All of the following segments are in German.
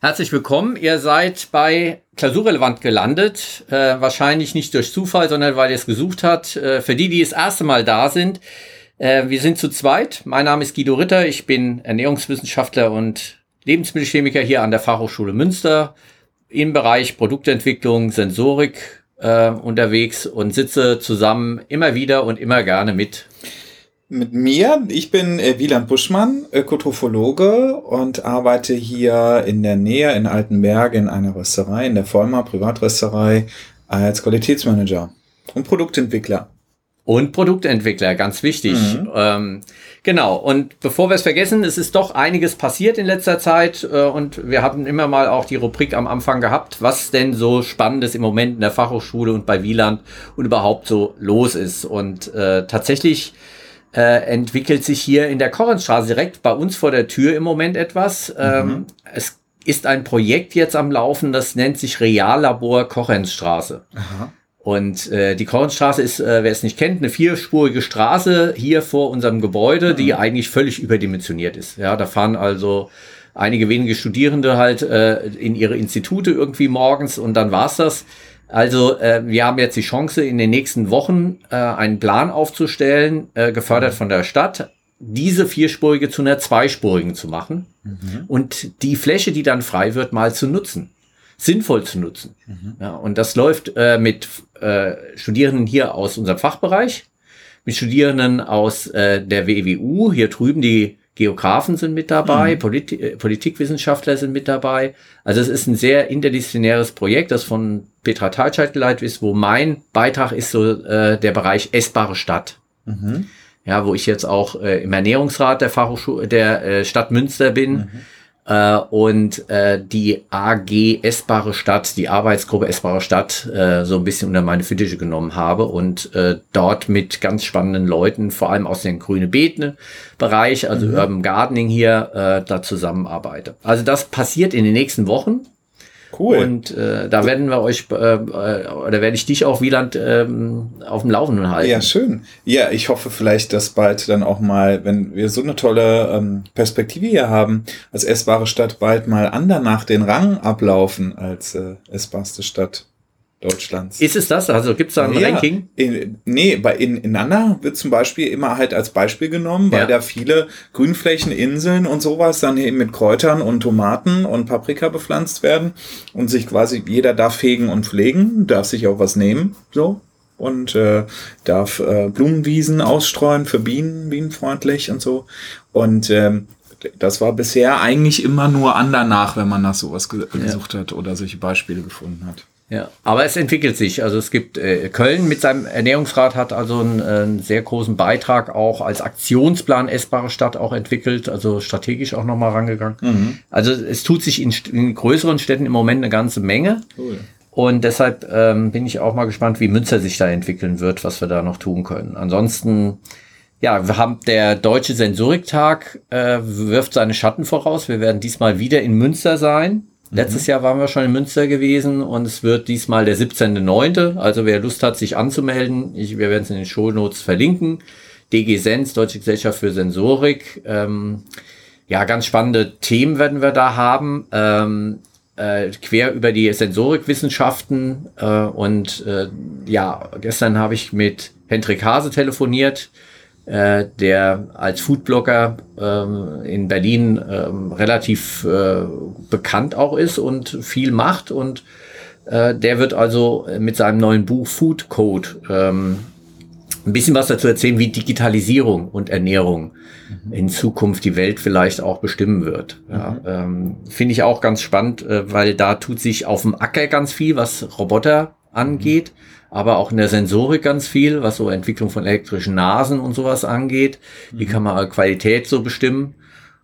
Herzlich willkommen. Ihr seid bei Klausurrelevant gelandet. Äh, wahrscheinlich nicht durch Zufall, sondern weil ihr es gesucht habt. Äh, für die, die das erste Mal da sind, äh, wir sind zu zweit. Mein Name ist Guido Ritter. Ich bin Ernährungswissenschaftler und Lebensmittelchemiker hier an der Fachhochschule Münster im Bereich Produktentwicklung, Sensorik äh, unterwegs und sitze zusammen immer wieder und immer gerne mit mit mir. Ich bin äh, Wieland Buschmann, Ökotrophologe und arbeite hier in der Nähe in Altenberg in einer Rösterei, in der Vollmar Privatrösterei als Qualitätsmanager und Produktentwickler. Und Produktentwickler, ganz wichtig. Mhm. Ähm, genau, und bevor wir es vergessen, es ist doch einiges passiert in letzter Zeit äh, und wir hatten immer mal auch die Rubrik am Anfang gehabt, was denn so Spannendes im Moment in der Fachhochschule und bei Wieland und überhaupt so los ist. Und äh, tatsächlich äh, entwickelt sich hier in der Korrensstraße direkt bei uns vor der Tür im Moment etwas. Mhm. Ähm, es ist ein Projekt jetzt am Laufen, das nennt sich Reallabor Korrensstraße. Aha. Und äh, die Kornstraße ist, äh, wer es nicht kennt, eine vierspurige Straße hier vor unserem Gebäude, mhm. die eigentlich völlig überdimensioniert ist. Ja, da fahren also einige wenige Studierende halt äh, in ihre Institute irgendwie morgens und dann war's das. Also äh, wir haben jetzt die Chance, in den nächsten Wochen äh, einen Plan aufzustellen, äh, gefördert von der Stadt, diese vierspurige zu einer zweispurigen zu machen mhm. und die Fläche, die dann frei wird, mal zu nutzen, sinnvoll zu nutzen. Mhm. Ja, und das läuft äh, mit äh, Studierenden hier aus unserem Fachbereich, mit Studierenden aus äh, der WWU, hier drüben die Geografen sind mit dabei, mhm. Polit äh, Politikwissenschaftler sind mit dabei. Also es ist ein sehr interdisziplinäres Projekt, das von Petra Talscheid geleitet ist, wo mein Beitrag ist so äh, der Bereich essbare Stadt. Mhm. Ja, wo ich jetzt auch äh, im Ernährungsrat der Fachhochschule der äh, Stadt Münster bin. Mhm äh, und äh, die AG Essbare Stadt, die Arbeitsgruppe Essbare Stadt, äh, so ein bisschen unter meine Fittiche genommen habe und äh, dort mit ganz spannenden Leuten, vor allem aus dem grüne Betne Bereich, also mhm. Urban Gardening hier, äh, da zusammenarbeite. Also das passiert in den nächsten Wochen. Cool. Und äh, da werden wir euch, äh, äh, oder werde ich dich auch, Wieland, ähm, auf dem Laufenden halten. Ja, schön. Ja, ich hoffe vielleicht, dass bald dann auch mal, wenn wir so eine tolle ähm, Perspektive hier haben, als essbare Stadt bald mal andernach den Rang ablaufen als äh, essbarste Stadt. Deutschlands. Ist es das? Also gibt es da ein ja, Ranking? In, nee, bei in, in Nanda wird zum Beispiel immer halt als Beispiel genommen, weil ja. da viele Grünflächen, Inseln und sowas dann eben mit Kräutern und Tomaten und Paprika bepflanzt werden und sich quasi jeder darf fegen und pflegen, darf sich auch was nehmen, so und äh, darf äh, Blumenwiesen ausstreuen für Bienen, bienenfreundlich und so. Und ähm, das war bisher eigentlich immer nur an danach, wenn man nach sowas gesucht ja. hat oder solche Beispiele gefunden hat. Ja, aber es entwickelt sich. Also es gibt äh, Köln mit seinem Ernährungsrat hat also einen, einen sehr großen Beitrag auch als Aktionsplan essbare Stadt auch entwickelt, also strategisch auch nochmal rangegangen. Mhm. Also es tut sich in, in, größeren Städten im Moment eine ganze Menge. Cool. Und deshalb ähm, bin ich auch mal gespannt, wie Münster sich da entwickeln wird, was wir da noch tun können. Ansonsten, ja, wir haben der Deutsche Sensoriktag äh, wirft seine Schatten voraus. Wir werden diesmal wieder in Münster sein. Letztes. Jahr waren wir schon in Münster gewesen und es wird diesmal der 17.9. Also wer Lust hat, sich anzumelden, ich, wir werden es in den Show Notes verlinken. DG Sens, Deutsche Gesellschaft für Sensorik. Ähm, ja, ganz spannende Themen werden wir da haben. Ähm, äh, quer über die Sensorikwissenschaften. Äh, und äh, ja, gestern habe ich mit Hendrik Hase telefoniert äh, der als Foodblogger ähm, in Berlin ähm, relativ äh, bekannt auch ist und viel macht und äh, der wird also mit seinem neuen Buch Food Code ähm, ein bisschen was dazu erzählen, wie Digitalisierung und Ernährung mhm. in Zukunft die Welt vielleicht auch bestimmen wird. Ja, mhm. ähm, Finde ich auch ganz spannend, äh, weil da tut sich auf dem Acker ganz viel, was Roboter angeht. Mhm aber auch in der Sensorik ganz viel, was so Entwicklung von elektrischen Nasen und sowas angeht. Wie mhm. kann man Qualität so bestimmen?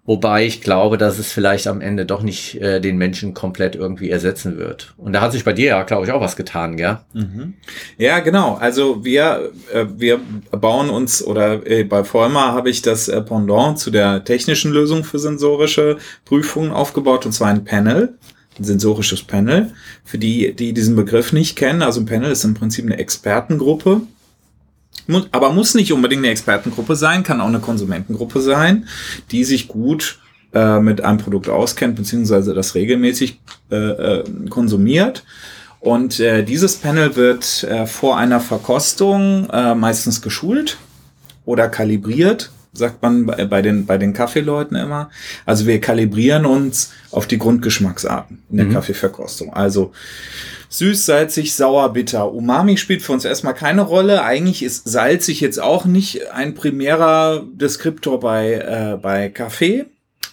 Wobei ich glaube, dass es vielleicht am Ende doch nicht äh, den Menschen komplett irgendwie ersetzen wird. Und da hat sich bei dir ja, glaube ich, auch was getan, gell? Mhm. Ja, genau. Also wir, äh, wir bauen uns, oder äh, bei Vollmar habe ich das äh, Pendant zu der technischen Lösung für sensorische Prüfungen aufgebaut, und zwar ein Panel sensorisches Panel. Für die, die diesen Begriff nicht kennen, also ein Panel ist im Prinzip eine Expertengruppe, aber muss nicht unbedingt eine Expertengruppe sein, kann auch eine Konsumentengruppe sein, die sich gut äh, mit einem Produkt auskennt, beziehungsweise das regelmäßig äh, äh, konsumiert. Und äh, dieses Panel wird äh, vor einer Verkostung äh, meistens geschult oder kalibriert, sagt man bei, den, bei den Kaffeeleuten immer. Also wir kalibrieren uns auf die Grundgeschmacksarten in der mhm. Kaffeeverkostung. Also süß, salzig, sauer, bitter. Umami spielt für uns erstmal keine Rolle. Eigentlich ist salzig jetzt auch nicht ein primärer Deskriptor bei, äh, bei Kaffee.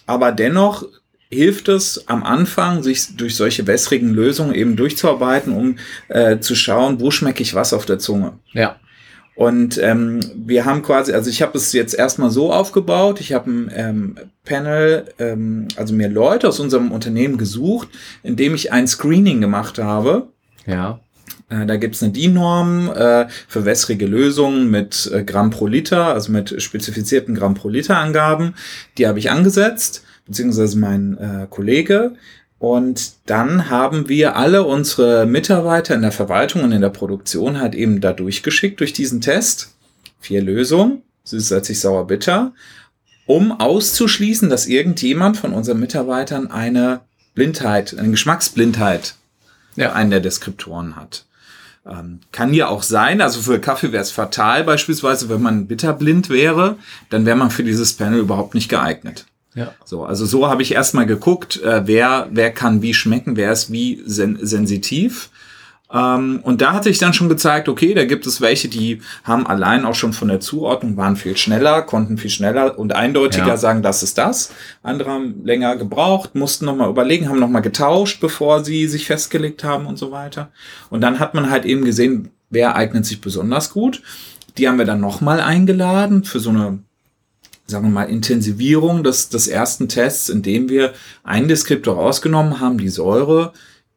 Aber dennoch hilft es am Anfang, sich durch solche wässrigen Lösungen eben durchzuarbeiten, um äh, zu schauen, wo schmecke ich was auf der Zunge. Ja. Und ähm, wir haben quasi, also ich habe es jetzt erstmal so aufgebaut, ich habe ein ähm, Panel, ähm, also mir Leute aus unserem Unternehmen gesucht, indem ich ein Screening gemacht habe. Ja. Äh, da gibt's eine DIN-Norm äh, für wässrige Lösungen mit äh, Gramm pro Liter, also mit spezifizierten Gramm pro Liter Angaben. Die habe ich angesetzt beziehungsweise mein äh, Kollege. Und dann haben wir alle unsere Mitarbeiter in der Verwaltung und in der Produktion halt eben da durchgeschickt durch diesen Test. Vier Lösungen, süß, salzig, sauer, bitter, um auszuschließen, dass irgendjemand von unseren Mitarbeitern eine Blindheit, eine Geschmacksblindheit ja. einen der Deskriptoren hat. Ähm, kann ja auch sein, also für Kaffee wäre es fatal beispielsweise, wenn man bitterblind wäre, dann wäre man für dieses Panel überhaupt nicht geeignet. Ja. So, also so habe ich erstmal geguckt, äh, wer, wer kann wie schmecken, wer ist wie sen sensitiv. Ähm, und da hatte ich dann schon gezeigt, okay, da gibt es welche, die haben allein auch schon von der Zuordnung, waren viel schneller, konnten viel schneller und eindeutiger ja. sagen, das ist das. Andere haben länger gebraucht, mussten nochmal überlegen, haben nochmal getauscht, bevor sie sich festgelegt haben und so weiter. Und dann hat man halt eben gesehen, wer eignet sich besonders gut. Die haben wir dann nochmal eingeladen für so eine sagen wir mal, Intensivierung des, des ersten Tests, indem wir einen Deskriptor rausgenommen haben. Die Säure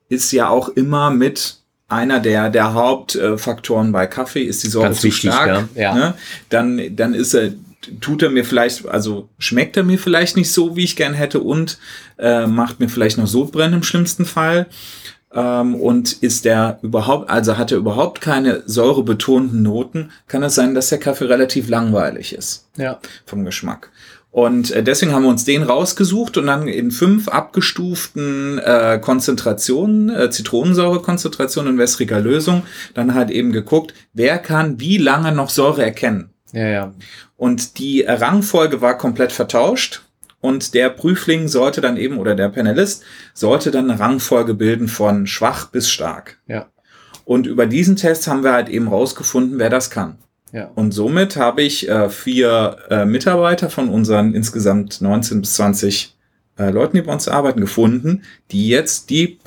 ist ja auch immer mit einer der, der Hauptfaktoren bei Kaffee, ist die Säure Ganz zu wichtig, stark. Ja. Ne? Dann, dann ist er, tut er mir vielleicht, also schmeckt er mir vielleicht nicht so, wie ich gern hätte und äh, macht mir vielleicht noch Sodbrennen im schlimmsten Fall ähm, und ist der überhaupt, also hat er überhaupt keine säurebetonten Noten, kann es sein, dass der Kaffee relativ langweilig ist. Ja. Vom Geschmack. Und äh, deswegen haben wir uns den rausgesucht und dann in fünf abgestuften äh, Konzentrationen, äh, Zitronensäurekonzentrationen in wässriger Lösung, dann halt eben geguckt, wer kann wie lange noch Säure erkennen. Ja, ja. Und die Rangfolge war komplett vertauscht. Und der Prüfling sollte dann eben, oder der Panelist, sollte dann eine Rangfolge bilden von schwach bis stark. Ja. Und über diesen Test haben wir halt eben rausgefunden, wer das kann. Ja. Und somit habe ich äh, vier äh, Mitarbeiter von unseren insgesamt 19 bis 20 äh, Leuten, die bei uns arbeiten, gefunden, die jetzt die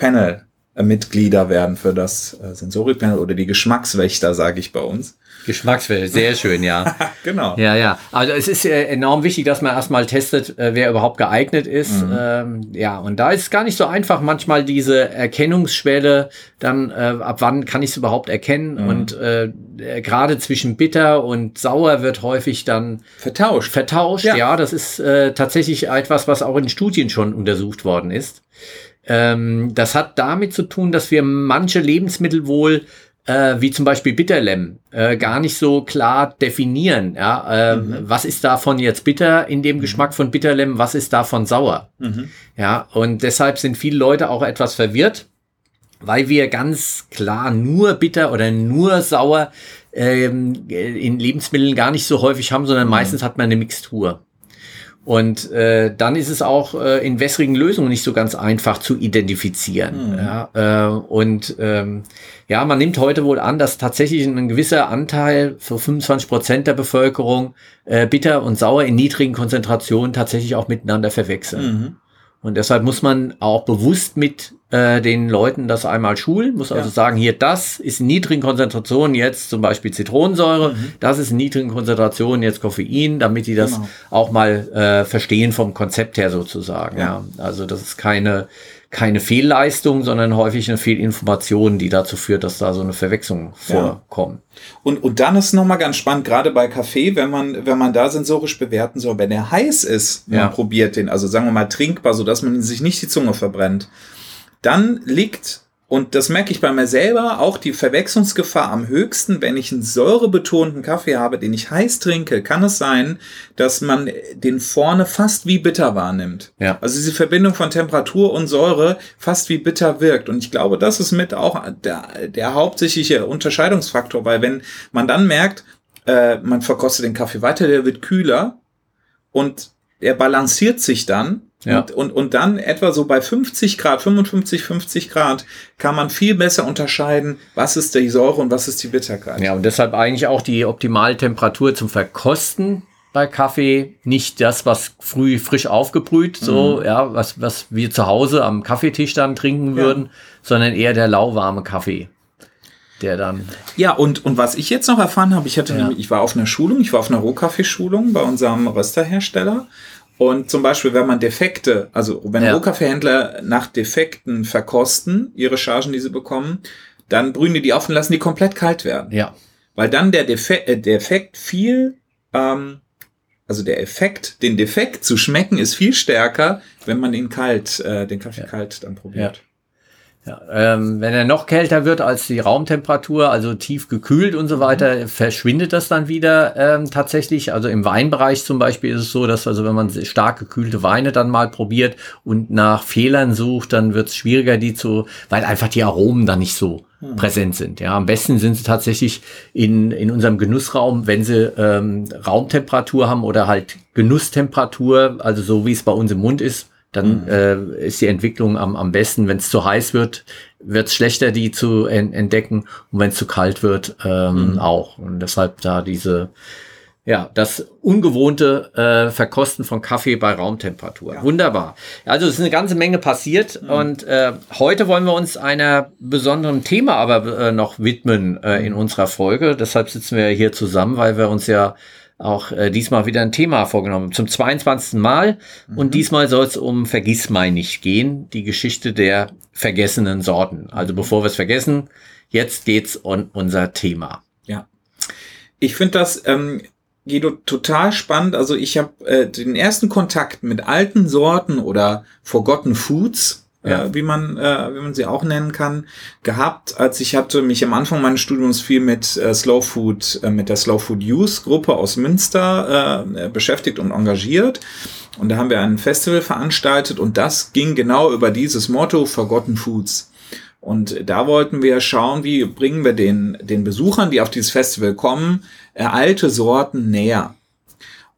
Panel-Mitglieder werden für das äh, Sensorik-Panel oder die Geschmackswächter, sage ich bei uns. Geschmackswelle, sehr schön, ja. genau. Ja, ja. Also es ist äh, enorm wichtig, dass man erstmal testet, äh, wer überhaupt geeignet ist. Mhm. Ähm, ja, und da ist es gar nicht so einfach, manchmal diese Erkennungsschwelle, dann äh, ab wann kann ich es überhaupt erkennen. Mhm. Und äh, äh, gerade zwischen bitter und sauer wird häufig dann vertauscht. Vertauscht, ja. ja das ist äh, tatsächlich etwas, was auch in Studien schon untersucht worden ist. Ähm, das hat damit zu tun, dass wir manche Lebensmittel wohl äh, wie zum Beispiel Bitterlem, äh, gar nicht so klar definieren. Ja, äh, mhm. Was ist davon jetzt bitter in dem mhm. Geschmack von Bitterlem, was ist davon sauer? Mhm. Ja, und deshalb sind viele Leute auch etwas verwirrt, weil wir ganz klar nur bitter oder nur sauer ähm, in Lebensmitteln gar nicht so häufig haben, sondern mhm. meistens hat man eine Mixtur. Und äh, dann ist es auch äh, in wässrigen Lösungen nicht so ganz einfach zu identifizieren. Mhm. Ja, äh, und ähm, ja, man nimmt heute wohl an, dass tatsächlich ein gewisser Anteil, so 25 Prozent der Bevölkerung, äh, bitter und sauer in niedrigen Konzentrationen tatsächlich auch miteinander verwechseln. Mhm. Und deshalb muss man auch bewusst mit äh, den Leuten das einmal schulen, muss also ja. sagen, hier, das ist in niedrigen Konzentrationen jetzt zum Beispiel Zitronensäure, mhm. das ist in niedrigen Konzentrationen jetzt Koffein, damit die das genau. auch mal äh, verstehen vom Konzept her sozusagen. Ja. ja. Also das ist keine keine Fehlleistung, sondern häufig eine Fehlinformation, die dazu führt, dass da so eine Verwechslung vorkommt. Ja. Und, und dann ist nochmal ganz spannend, gerade bei Kaffee, wenn man, wenn man da sensorisch bewerten soll, wenn er heiß ist, man probiert den, also sagen wir mal trinkbar, so dass man sich nicht die Zunge verbrennt, dann liegt und das merke ich bei mir selber, auch die Verwechslungsgefahr am höchsten, wenn ich einen säurebetonten Kaffee habe, den ich heiß trinke, kann es sein, dass man den vorne fast wie bitter wahrnimmt. Ja. Also diese Verbindung von Temperatur und Säure fast wie bitter wirkt. Und ich glaube, das ist mit auch der, der hauptsächliche Unterscheidungsfaktor, weil wenn man dann merkt, äh, man verkostet den Kaffee weiter, der wird kühler und er balanciert sich dann ja. Und, und, und dann etwa so bei 50 Grad, 55, 50 Grad kann man viel besser unterscheiden, was ist die Säure und was ist die Bitterkeit. Ja, und deshalb eigentlich auch die optimale Temperatur zum Verkosten bei Kaffee. Nicht das, was früh frisch aufgebrüht, so, mhm. ja, was, was wir zu Hause am Kaffeetisch dann trinken würden, ja. sondern eher der lauwarme Kaffee. Der dann. Ja, und, und was ich jetzt noch erfahren habe, ich hatte, ja. ich war auf einer Schulung, ich war auf einer Rohkaffeeschulung bei unserem Rösterhersteller und zum Beispiel, wenn man Defekte, also wenn ja. Rohkaffeehändler nach Defekten verkosten, ihre Chargen, die sie bekommen, dann brühen die die auf und lassen die komplett kalt werden. Ja. Weil dann der Defekt, äh, Defekt viel, ähm, also der Effekt, den Defekt zu schmecken, ist viel stärker, wenn man ihn kalt, äh, den Kaffee ja. kalt dann probiert. Ja. Ja, ähm, wenn er noch kälter wird als die Raumtemperatur, also tief gekühlt und so mhm. weiter, verschwindet das dann wieder ähm, tatsächlich. Also im Weinbereich zum Beispiel ist es so, dass also wenn man stark gekühlte Weine dann mal probiert und nach Fehlern sucht, dann wird es schwieriger, die zu, weil einfach die Aromen dann nicht so hm. präsent sind. Ja, am besten sind sie tatsächlich in, in unserem Genussraum, wenn sie ähm, Raumtemperatur haben oder halt Genusstemperatur, also so wie es bei uns im Mund ist dann mhm. äh, ist die Entwicklung am, am besten. Wenn es zu heiß wird, wird es schlechter, die zu en entdecken. Und wenn es zu kalt wird, ähm, mhm. auch. Und deshalb da diese, ja, das ungewohnte äh, Verkosten von Kaffee bei Raumtemperatur. Ja. Wunderbar. Also es ist eine ganze Menge passiert mhm. und äh, heute wollen wir uns einer besonderen Thema aber äh, noch widmen äh, in mhm. unserer Folge. Deshalb sitzen wir hier zusammen, weil wir uns ja auch äh, diesmal wieder ein Thema vorgenommen. Zum 22. Mal. Mhm. Und diesmal soll es um Vergissmeinnicht gehen, die Geschichte der vergessenen Sorten. Also bevor wir es vergessen, jetzt geht's um unser Thema. Ja. Ich finde das, ähm, Guido, total spannend. Also ich habe äh, den ersten Kontakt mit alten Sorten oder Forgotten Foods ja. äh, wie man äh, wie man sie auch nennen kann, gehabt, als ich hatte mich am Anfang meines Studiums viel mit äh, Slow Food, äh, mit der Slow Food Use Gruppe aus Münster äh, beschäftigt und engagiert. Und da haben wir ein Festival veranstaltet und das ging genau über dieses Motto Forgotten Foods. Und da wollten wir schauen, wie bringen wir den, den Besuchern, die auf dieses Festival kommen, äh, alte Sorten näher.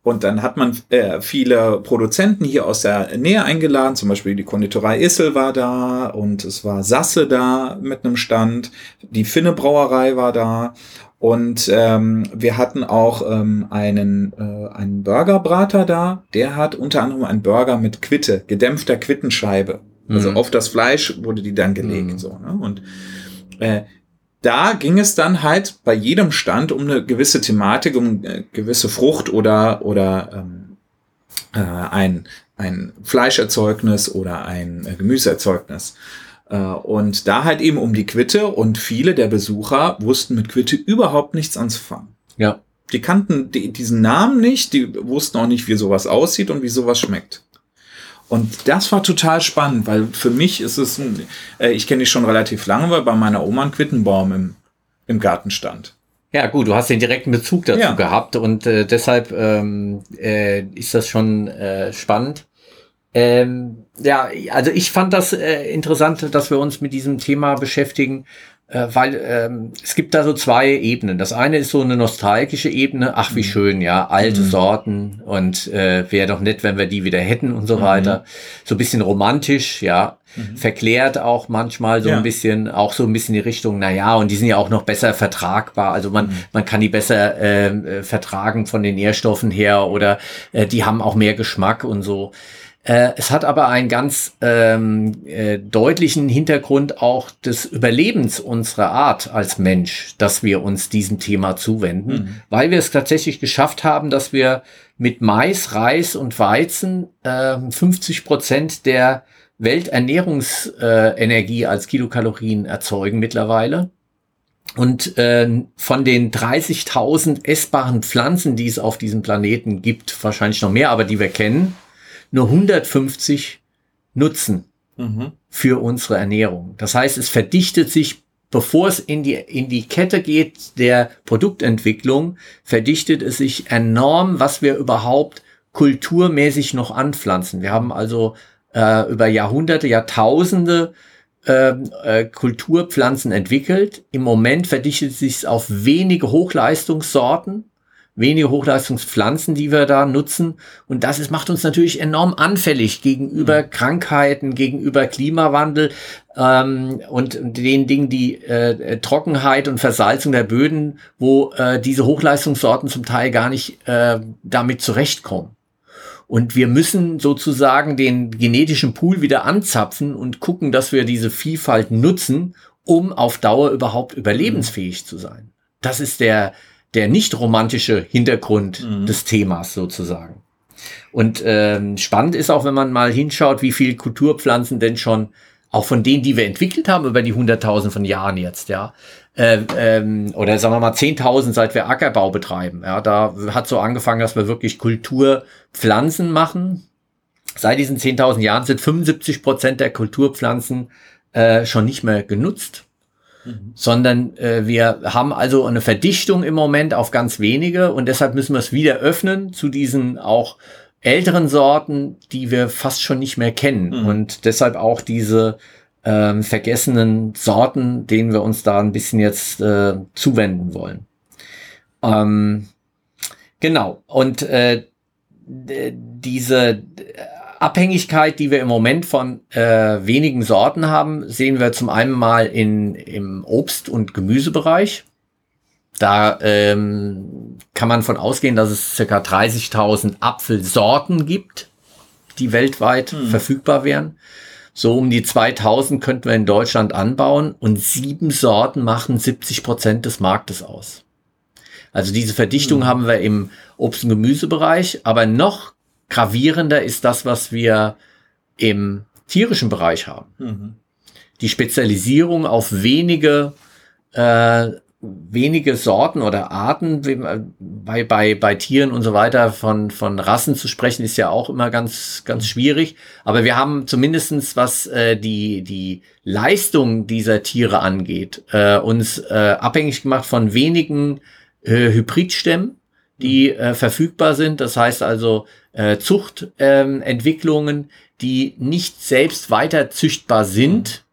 Und dann hat man äh, viele Produzenten hier aus der Nähe eingeladen, zum Beispiel die Konditorei Issel war da und es war Sasse da mit einem Stand, die Finne Brauerei war da und ähm, wir hatten auch ähm, einen, äh, einen Burgerbrater da, der hat unter anderem einen Burger mit Quitte, gedämpfter Quittenscheibe. Also mhm. auf das Fleisch wurde die dann gelegt. Mhm. So, ne? Und äh, da ging es dann halt bei jedem Stand um eine gewisse Thematik, um eine gewisse Frucht oder, oder ähm, äh, ein, ein Fleischerzeugnis oder ein äh, Gemüseerzeugnis. Äh, und da halt eben um die Quitte und viele der Besucher wussten mit Quitte überhaupt nichts anzufangen. Ja. Die kannten die, diesen Namen nicht, die wussten auch nicht, wie sowas aussieht und wie sowas schmeckt. Und das war total spannend, weil für mich ist es, ein, äh, ich kenne dich schon relativ lange, weil bei meiner Oma ein Quittenbaum im, im Garten stand. Ja, gut, du hast den direkten Bezug dazu ja. gehabt und äh, deshalb ähm, äh, ist das schon äh, spannend. Ähm, ja, also ich fand das äh, interessant, dass wir uns mit diesem Thema beschäftigen, weil ähm, es gibt da so zwei Ebenen. Das eine ist so eine nostalgische Ebene, ach wie mhm. schön, ja, alte mhm. Sorten und äh, wäre doch nett, wenn wir die wieder hätten und so mhm. weiter. So ein bisschen romantisch, ja, mhm. verklärt auch manchmal so ja. ein bisschen, auch so ein bisschen die Richtung, na ja, und die sind ja auch noch besser vertragbar. Also man, mhm. man kann die besser ähm, äh, vertragen von den Nährstoffen her oder äh, die haben auch mehr Geschmack und so. Äh, es hat aber einen ganz ähm, äh, deutlichen Hintergrund auch des Überlebens unserer Art als Mensch, dass wir uns diesem Thema zuwenden, mhm. weil wir es tatsächlich geschafft haben, dass wir mit Mais, Reis und Weizen äh, 50 Prozent der Welternährungsenergie als Kilokalorien erzeugen mittlerweile. Und äh, von den 30.000 essbaren Pflanzen, die es auf diesem Planeten gibt, wahrscheinlich noch mehr, aber die wir kennen, nur 150 nutzen. mhm. für unsere Ernährung. Das heißt, es verdichtet sich, bevor es in die, in die Kette geht der Produktentwicklung, verdichtet es sich enorm, was wir überhaupt kulturmäßig noch anpflanzen. Wir haben also äh, über Jahrhunderte, Jahrtausende ähm, äh, Kulturpflanzen entwickelt. Im Moment verdichtet sich auf wenige Hochleistungssorten, wenige Hochleistungspflanzen, die wir da nutzen. Und das ist, macht uns natürlich enorm anfällig gegenüber mhm. Krankheiten, gegenüber Klimawandel ähm, und den Dingen, die äh, Trockenheit und Versalzung der Böden, wo äh, diese Hochleistungssorten zum Teil gar nicht äh, damit zurechtkommen. Und wir müssen sozusagen den genetischen Pool wieder anzapfen und gucken, dass wir diese Vielfalt nutzen, um auf Dauer überhaupt überlebensfähig zu sein. Das ist der, der nicht romantische Hintergrund mhm. des Themas sozusagen. Und ähm, spannend ist auch, wenn man mal hinschaut, wie viel Kulturpflanzen denn schon auch von denen, die wir entwickelt haben über die hunderttausend von Jahren jetzt, ja, äh, ähm, oder sagen wir mal 10.000, seit wir Ackerbau betreiben. Ja, da hat so angefangen, dass wir wirklich Kulturpflanzen machen. Seit diesen 10.000 Jahren sind 75 Prozent der Kulturpflanzen äh, schon nicht mehr genutzt. Mhm. Sondern äh, wir haben also eine Verdichtung im Moment auf ganz wenige und deshalb müssen wir es wieder öffnen zu diesen auch älteren Sorten, die wir fast schon nicht mehr kennen. Mhm. Und deshalb auch diese ähm, vergessenen Sorten, denen wir uns da ein bisschen jetzt äh, zuwenden wollen. Ähm, genau. Und äh, diese Abhängigkeit, die wir im Moment von äh, wenigen Sorten haben, sehen wir zum einen mal in, im Obst- und Gemüsebereich. Da ähm, kann man von ausgehen, dass es circa 30.000 Apfelsorten gibt, die weltweit hm. verfügbar wären. So um die 2000 könnten wir in Deutschland anbauen und sieben Sorten machen 70 Prozent des Marktes aus. Also diese Verdichtung mhm. haben wir im Obst- und Gemüsebereich, aber noch gravierender ist das, was wir im tierischen Bereich haben. Mhm. Die Spezialisierung auf wenige äh, wenige Sorten oder Arten, bei, bei, bei Tieren und so weiter von, von Rassen zu sprechen, ist ja auch immer ganz, ganz schwierig. Aber wir haben zumindestens was äh, die, die Leistung dieser Tiere angeht, äh, uns äh, abhängig gemacht von wenigen äh, Hybridstämmen, die äh, verfügbar sind. Das heißt also äh, Zuchtentwicklungen, die nicht selbst weiter züchtbar sind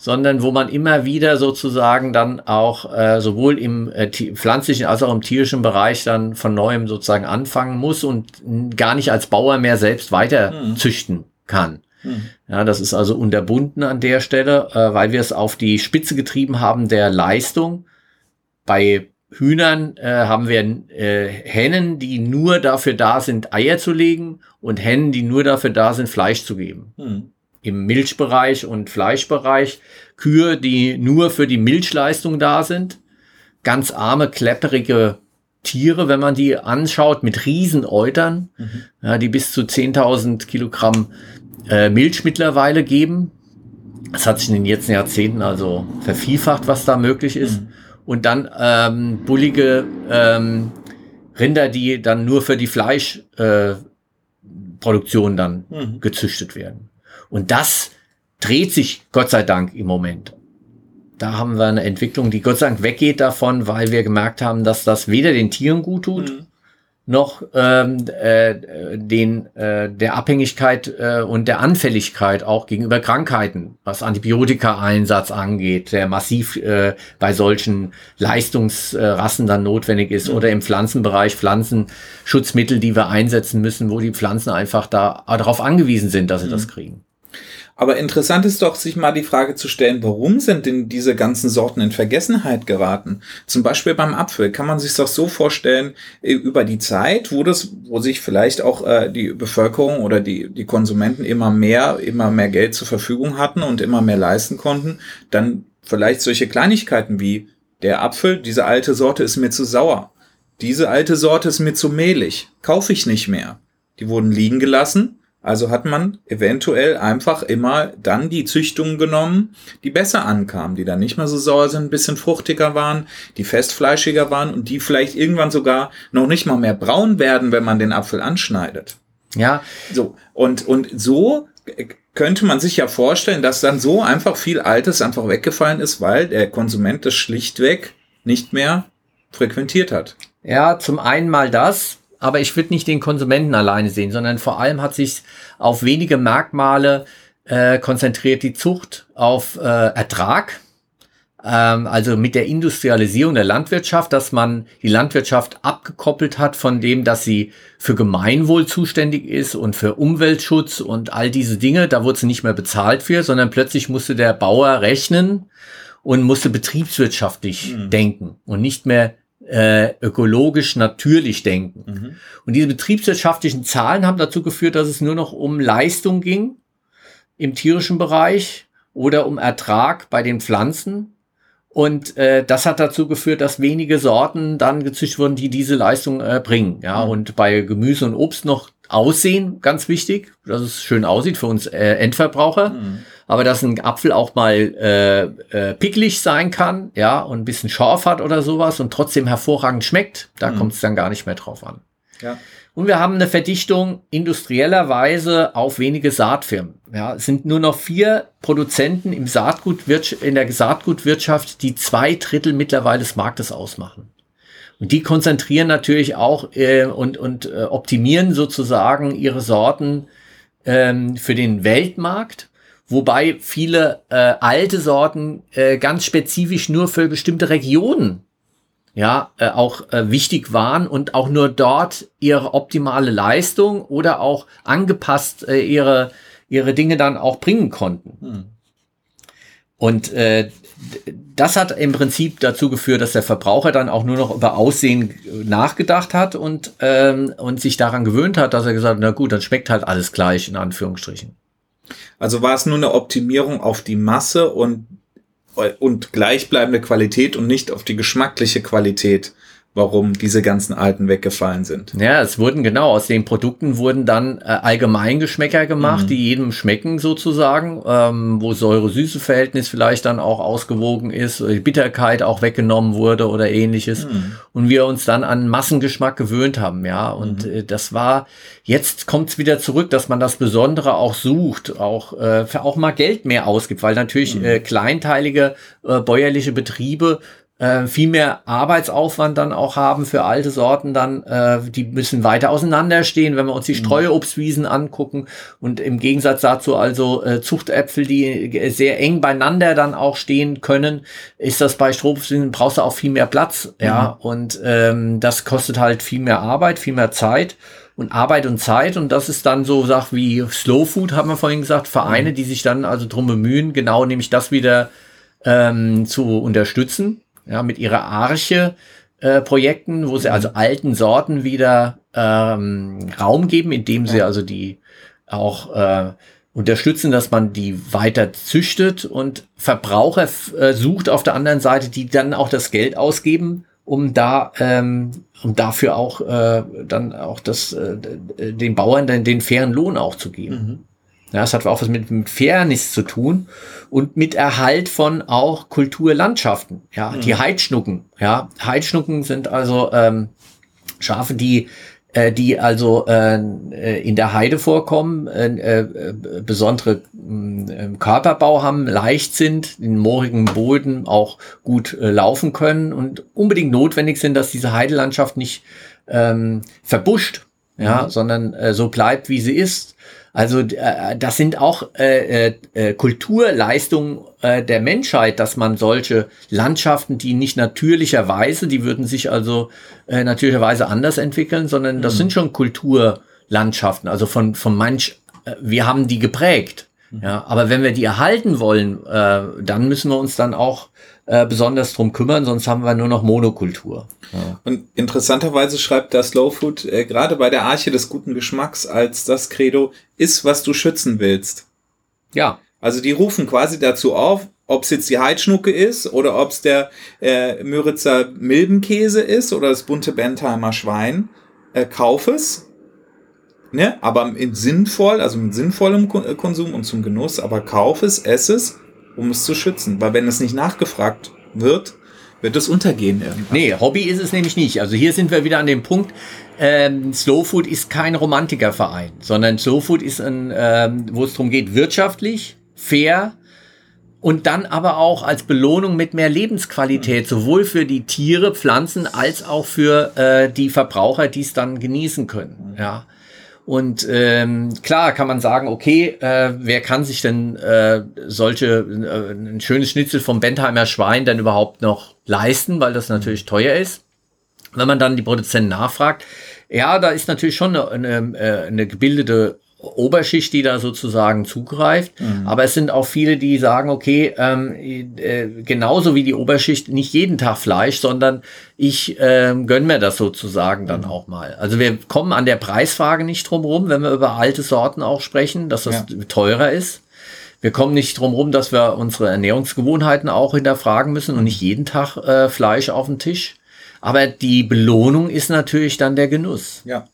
sondern wo man immer wieder sozusagen dann auch äh, sowohl im äh, pflanzlichen als auch im tierischen Bereich dann von neuem sozusagen anfangen muss und gar nicht als Bauer mehr selbst weiter mhm. züchten kann. Mhm. Ja, das ist also unterbunden an der Stelle, äh, weil wir es auf die Spitze getrieben haben der Leistung. Bei Hühnern äh, haben wir äh, Hennen, die nur dafür da sind, Eier zu legen und Hennen, die nur dafür da sind, Fleisch zu geben. Mhm im Milchbereich und Fleischbereich Kühe, die nur für die Milchleistung da sind. Ganz arme, klepperige Tiere, wenn man die anschaut, mit Riesenäutern, mhm. ja, die bis zu 10.000 Kilogramm äh, Milch mittlerweile geben. Das hat sich in den letzten Jahrzehnten also vervielfacht, was da möglich ist. Mhm. Und dann ähm, bullige ähm, Rinder, die dann nur für die Fleischproduktion äh, dann mhm. gezüchtet werden. Und das dreht sich Gott sei Dank im Moment. Da haben wir eine Entwicklung, die Gott sei Dank weggeht davon, weil wir gemerkt haben, dass das weder den Tieren gut tut, mhm. Noch ähm, äh, den, äh, der Abhängigkeit äh, und der Anfälligkeit auch gegenüber Krankheiten, was Antibiotika-Einsatz angeht, der massiv äh, bei solchen Leistungsrassen dann notwendig ist, mhm. oder im Pflanzenbereich Pflanzenschutzmittel, die wir einsetzen müssen, wo die Pflanzen einfach da darauf angewiesen sind, dass sie mhm. das kriegen. Aber interessant ist doch, sich mal die Frage zu stellen, warum sind denn diese ganzen Sorten in Vergessenheit geraten? Zum Beispiel beim Apfel kann man sich doch so vorstellen, äh, über die Zeit, wo das, wo sich vielleicht auch äh, die Bevölkerung oder die, die Konsumenten immer mehr, immer mehr Geld zur Verfügung hatten und immer mehr leisten konnten, dann vielleicht solche Kleinigkeiten wie der Apfel, diese alte Sorte ist mir zu sauer. Diese alte Sorte ist mir zu mehlig. Kaufe ich nicht mehr. Die wurden liegen gelassen also hat man eventuell einfach immer dann die Züchtungen genommen, die besser ankamen, die dann nicht mehr so sauer sind, ein bisschen fruchtiger waren, die festfleischiger waren und die vielleicht irgendwann sogar noch nicht mal mehr braun werden, wenn man den Apfel anschneidet. Ja. So. Und, und so könnte man sich ja vorstellen, dass dann so einfach viel Altes einfach weggefallen ist, weil der Konsument das schlichtweg nicht mehr frequentiert hat. Ja, zum einen mal das, aber ich würde nicht den Konsumenten alleine sehen, sondern vor allem hat sich auf wenige Merkmale äh, konzentriert die Zucht auf äh, Ertrag, ähm, also mit der Industrialisierung der Landwirtschaft, dass man die Landwirtschaft abgekoppelt hat von dem, dass sie für Gemeinwohl zuständig ist und für Umweltschutz und all diese Dinge. Da wurde sie nicht mehr bezahlt für, sondern plötzlich musste der Bauer rechnen und musste betriebswirtschaftlich mhm. denken und nicht mehr äh, ökologisch natürlich denken. Mhm. Und diese betriebswirtschaftlichen Zahlen haben dazu geführt, dass es nur noch um Leistung ging im tierischen Bereich oder um Ertrag bei den Pflanzen. Und äh, das hat dazu geführt, dass wenige Sorten dann gezüchtet wurden, die diese Leistung äh, bringen. Ja, mhm. und bei Gemüse und Obst noch Aussehen, ganz wichtig, dass es schön aussieht für uns äh, Endverbraucher. Mhm. Aber dass ein Apfel auch mal äh, äh, picklig sein kann, ja, und ein bisschen scharf hat oder sowas und trotzdem hervorragend schmeckt, da mhm. kommt es dann gar nicht mehr drauf an. Ja. Und wir haben eine Verdichtung industriellerweise auf wenige Saatfirmen. Ja, es sind nur noch vier Produzenten im Saatgutwirtschaft, in der Saatgutwirtschaft, die zwei Drittel mittlerweile des Marktes ausmachen. Und die konzentrieren natürlich auch äh, und, und äh, optimieren sozusagen ihre Sorten ähm, für den Weltmarkt, wobei viele äh, alte Sorten äh, ganz spezifisch nur für bestimmte Regionen ja, äh, auch äh, wichtig waren und auch nur dort ihre optimale Leistung oder auch angepasst äh, ihre, ihre Dinge dann auch bringen konnten. Hm. Und äh, das hat im Prinzip dazu geführt, dass der Verbraucher dann auch nur noch über Aussehen nachgedacht hat und, ähm, und sich daran gewöhnt hat, dass er gesagt hat, na gut, dann schmeckt halt alles gleich, in Anführungsstrichen. Also war es nur eine Optimierung auf die Masse und und gleichbleibende Qualität und nicht auf die geschmackliche Qualität warum diese ganzen alten weggefallen sind. Ja, es wurden genau, aus den Produkten wurden dann äh, Allgemeingeschmäcker gemacht, mhm. die jedem schmecken sozusagen, ähm, wo Säure-Süße-Verhältnis vielleicht dann auch ausgewogen ist, die Bitterkeit auch weggenommen wurde oder ähnliches. Mhm. Und wir uns dann an Massengeschmack gewöhnt haben, ja. Und mhm. äh, das war, jetzt kommt es wieder zurück, dass man das Besondere auch sucht, auch, äh, für auch mal Geld mehr ausgibt, weil natürlich mhm. äh, kleinteilige äh, bäuerliche Betriebe äh, viel mehr Arbeitsaufwand dann auch haben für alte Sorten dann, äh, die müssen weiter auseinanderstehen, wenn wir uns die mhm. Streuobstwiesen angucken und im Gegensatz dazu also äh, Zuchtäpfel, die sehr eng beieinander dann auch stehen können, ist das bei Streuobstwiesen, brauchst du auch viel mehr Platz, mhm. ja, und ähm, das kostet halt viel mehr Arbeit, viel mehr Zeit und Arbeit und Zeit und das ist dann so Sachen wie Slow Food, haben wir vorhin gesagt, Vereine, mhm. die sich dann also drum bemühen, genau nämlich das wieder ähm, zu unterstützen ja, mit ihrer Arche äh, Projekten, wo sie mhm. also alten Sorten wieder ähm, Raum geben, indem sie also die auch äh, unterstützen, dass man die weiter züchtet und Verbraucher äh, sucht auf der anderen Seite, die dann auch das Geld ausgeben, um da ähm, um dafür auch äh, dann auch das äh, den Bauern den, den fairen Lohn auch zu geben. Mhm. Ja, das hat auch was mit, mit Fairness zu tun und mit Erhalt von auch Kulturlandschaften. Ja, mhm. die Heidschnucken. Ja, Heidschnucken sind also ähm, Schafe, die äh, die also äh, in der Heide vorkommen, äh, äh, besondere äh, Körperbau haben, leicht sind, in moorigen Boden auch gut äh, laufen können und unbedingt notwendig sind, dass diese Heidelandschaft nicht ähm, verbuscht, ja, mhm. sondern äh, so bleibt, wie sie ist also äh, das sind auch äh, äh, äh, Kulturleistungen äh, der Menschheit, dass man solche Landschaften, die nicht natürlicherweise, die würden sich also äh, natürlicherweise anders entwickeln, sondern das mhm. sind schon Kulturlandschaften. Also von, von manch, äh, wir haben die geprägt. Mhm. Ja, aber wenn wir die erhalten wollen, äh, dann müssen wir uns dann auch äh, besonders drum kümmern, sonst haben wir nur noch Monokultur. Ja. Und interessanterweise schreibt das Slow Food äh, gerade bei der Arche des guten Geschmacks als das Credo, ist, was du schützen willst. Ja. Also die rufen quasi dazu auf, ob es jetzt die Heidschnucke ist oder ob es der äh, Müritzer Milbenkäse ist oder das bunte Bentheimer Schwein, äh, kauf es. Ne? Aber in sinnvoll, also mit sinnvollem Konsum und zum Genuss, aber kauf es, ess es um es zu schützen. Weil wenn es nicht nachgefragt wird, wird es untergehen irgendwann. Nee, Hobby ist es nämlich nicht. Also hier sind wir wieder an dem Punkt, ähm, Slow Food ist kein Romantikerverein, sondern Slow Food ist ein, ähm, wo es darum geht, wirtschaftlich, fair und dann aber auch als Belohnung mit mehr Lebensqualität, mhm. sowohl für die Tiere, Pflanzen als auch für äh, die Verbraucher, die es dann genießen können. Mhm. Ja. Und ähm, klar kann man sagen, okay, äh, wer kann sich denn äh, solche äh, ein schönes Schnitzel vom Bentheimer Schwein denn überhaupt noch leisten, weil das natürlich teuer ist. Wenn man dann die Produzenten nachfragt, ja, da ist natürlich schon eine, eine, äh, eine gebildete Oberschicht, die da sozusagen zugreift. Mhm. Aber es sind auch viele, die sagen, okay, ähm, äh, genauso wie die Oberschicht nicht jeden Tag Fleisch, sondern ich äh, gönn mir das sozusagen dann mhm. auch mal. Also wir kommen an der Preisfrage nicht drum rum, wenn wir über alte Sorten auch sprechen, dass das ja. teurer ist. Wir kommen nicht drum rum, dass wir unsere Ernährungsgewohnheiten auch hinterfragen müssen und nicht jeden Tag äh, Fleisch auf dem Tisch. Aber die Belohnung ist natürlich dann der Genuss. Ja.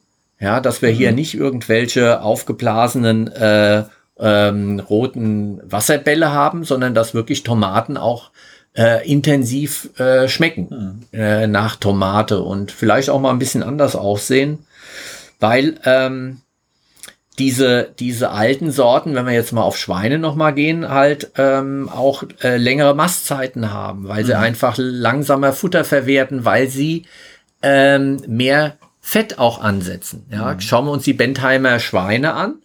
Ja, dass wir mhm. hier nicht irgendwelche aufgeblasenen äh, ähm, roten Wasserbälle haben, sondern dass wirklich Tomaten auch äh, intensiv äh, schmecken mhm. äh, nach Tomate und vielleicht auch mal ein bisschen anders aussehen, weil ähm, diese, diese alten Sorten, wenn wir jetzt mal auf Schweine nochmal gehen, halt ähm, auch äh, längere Mastzeiten haben, weil mhm. sie einfach langsamer Futter verwerten, weil sie ähm, mehr Fett auch ansetzen. Ja, mhm. schauen wir uns die Bentheimer Schweine an.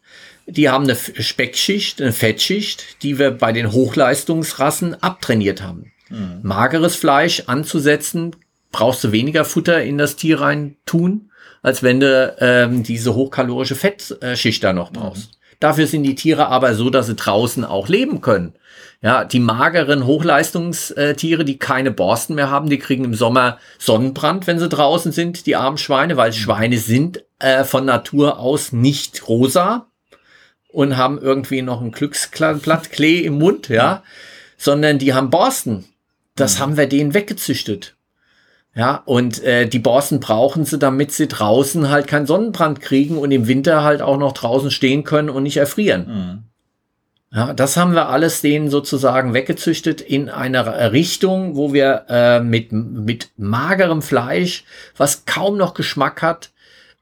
Die haben eine Speckschicht, eine Fettschicht, die wir bei den Hochleistungsrassen abtrainiert haben. Mhm. Mageres Fleisch anzusetzen, brauchst du weniger Futter in das Tier rein tun, als wenn du ähm, diese hochkalorische Fettschicht da noch brauchst. Mhm. Dafür sind die Tiere aber so, dass sie draußen auch leben können. Ja, die mageren Hochleistungstiere, die keine Borsten mehr haben, die kriegen im Sommer Sonnenbrand, wenn sie draußen sind, die armen Schweine, weil Schweine sind äh, von Natur aus nicht rosa und haben irgendwie noch ein Glücksblatt Klee im Mund, ja, sondern die haben Borsten. Das mhm. haben wir denen weggezüchtet. Ja, und äh, die Borsten brauchen sie, damit sie draußen halt keinen Sonnenbrand kriegen und im Winter halt auch noch draußen stehen können und nicht erfrieren. Mhm. Ja, das haben wir alles denen sozusagen weggezüchtet in einer Richtung, wo wir äh, mit, mit magerem Fleisch, was kaum noch Geschmack hat,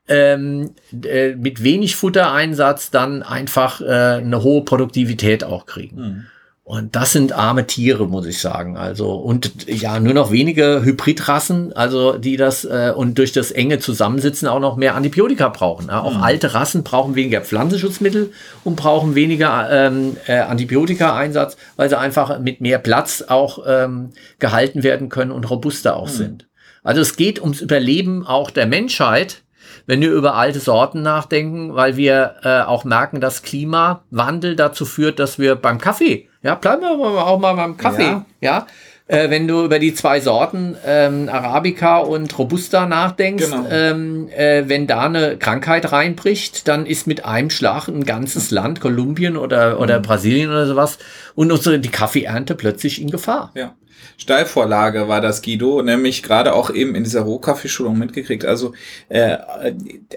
ähm, äh, mit wenig Futtereinsatz dann einfach äh, eine hohe Produktivität auch kriegen. Mhm. Und das sind arme Tiere, muss ich sagen. Also, und ja, nur noch wenige Hybridrassen, also die das äh, und durch das enge Zusammensitzen auch noch mehr Antibiotika brauchen. Ja, auch mhm. alte Rassen brauchen weniger Pflanzenschutzmittel und brauchen weniger ähm, äh, Antibiotika-Einsatz, weil sie einfach mit mehr Platz auch ähm, gehalten werden können und robuster auch mhm. sind. Also es geht ums Überleben auch der Menschheit wenn wir über alte Sorten nachdenken, weil wir äh, auch merken, dass Klimawandel dazu führt, dass wir beim Kaffee ja, bleiben wir auch mal beim Kaffee. Ja. ja? Äh, wenn du über die zwei Sorten ähm, Arabica und Robusta nachdenkst, genau. ähm, äh, wenn da eine Krankheit reinbricht, dann ist mit einem Schlag ein ganzes Land, Kolumbien oder, oder mhm. Brasilien oder sowas, und unsere, die Kaffeeernte plötzlich in Gefahr. Ja. Steilvorlage war das Guido, nämlich gerade auch eben in dieser Rohkaffeeschulung mitgekriegt. Also äh,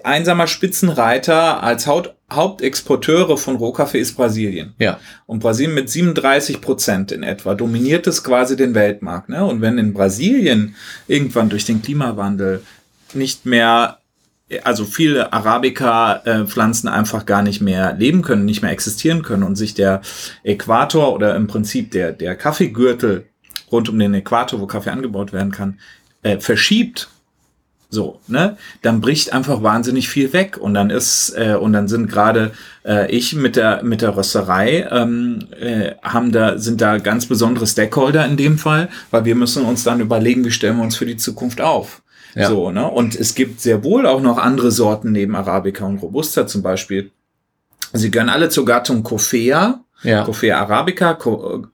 einsamer Spitzenreiter als Haut Hauptexporteure von Rohkaffee ist Brasilien. Ja. Und Brasilien mit 37 Prozent in etwa dominiert es quasi den Weltmarkt. Ne? Und wenn in Brasilien irgendwann durch den Klimawandel nicht mehr also viele Arabica-Pflanzen einfach gar nicht mehr leben können, nicht mehr existieren können und sich der Äquator oder im Prinzip der, der Kaffeegürtel rund um den Äquator, wo Kaffee angebaut werden kann, äh, verschiebt, so, ne, dann bricht einfach wahnsinnig viel weg und dann ist äh, und dann sind gerade äh, ich mit der mit der Rösterei ähm, äh, haben da sind da ganz besondere Stakeholder in dem Fall, weil wir müssen uns dann überlegen, wie stellen wir uns für die Zukunft auf. Ja. So, ne? Und es gibt sehr wohl auch noch andere Sorten neben Arabica und Robusta zum Beispiel. Sie gehören alle zur Gattung Coffea. Ja. Coffea arabica,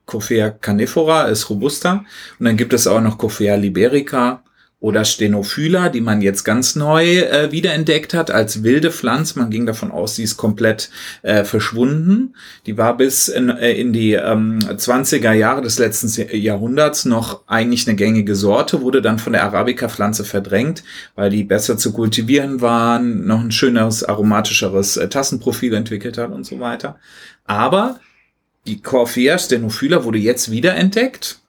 Coffea canifora ist Robusta. Und dann gibt es auch noch Coffea liberica oder Stenophylla, die man jetzt ganz neu äh, wiederentdeckt hat als wilde Pflanze. Man ging davon aus, sie ist komplett äh, verschwunden. Die war bis in, äh, in die ähm, 20er Jahre des letzten Jahrhunderts noch eigentlich eine gängige Sorte, wurde dann von der Arabica-Pflanze verdrängt, weil die besser zu kultivieren waren, noch ein schöneres, aromatischeres äh, Tassenprofil entwickelt hat und so weiter. Aber die Corphea stenophylla wurde jetzt wiederentdeckt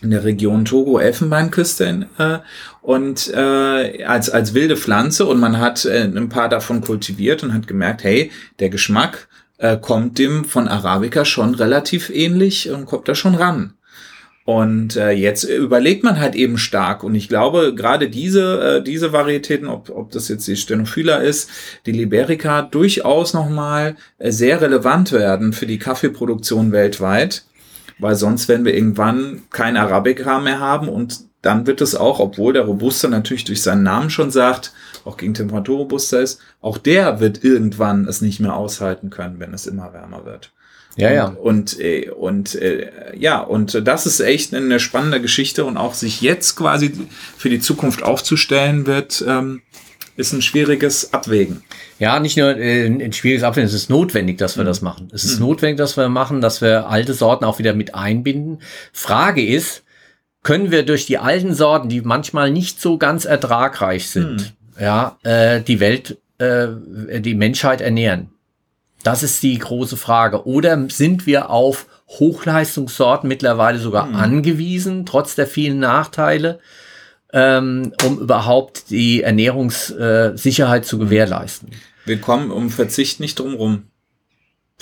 in der Region Togo Elfenbeinküste äh, und äh, als als wilde Pflanze und man hat äh, ein paar davon kultiviert und hat gemerkt, hey, der Geschmack äh, kommt dem von Arabica schon relativ ähnlich und kommt da schon ran. Und äh, jetzt überlegt man halt eben stark. Und ich glaube, gerade diese, äh, diese Varietäten, ob, ob das jetzt die Stenophylla ist, die Liberica, durchaus nochmal äh, sehr relevant werden für die Kaffeeproduktion weltweit weil sonst werden wir irgendwann kein Arabica mehr haben und dann wird es auch, obwohl der Robuster natürlich durch seinen Namen schon sagt, auch gegen Temperatur robuster ist, auch der wird irgendwann es nicht mehr aushalten können, wenn es immer wärmer wird. Ja, ja. Und, und, äh, und äh, ja, und das ist echt eine spannende Geschichte und auch sich jetzt quasi für die Zukunft aufzustellen wird, ähm, ist ein schwieriges Abwägen. Ja, nicht nur äh, ein schwieriges Abwägen, es ist notwendig, dass wir mhm. das machen. Es ist mhm. notwendig, dass wir machen, dass wir alte Sorten auch wieder mit einbinden. Frage ist, können wir durch die alten Sorten, die manchmal nicht so ganz ertragreich sind, mhm. ja, äh, die Welt, äh, die Menschheit ernähren? Das ist die große Frage. Oder sind wir auf Hochleistungssorten mittlerweile sogar mhm. angewiesen, trotz der vielen Nachteile? ähm, um überhaupt die Ernährungssicherheit zu gewährleisten. Wir kommen um Verzicht nicht drumrum.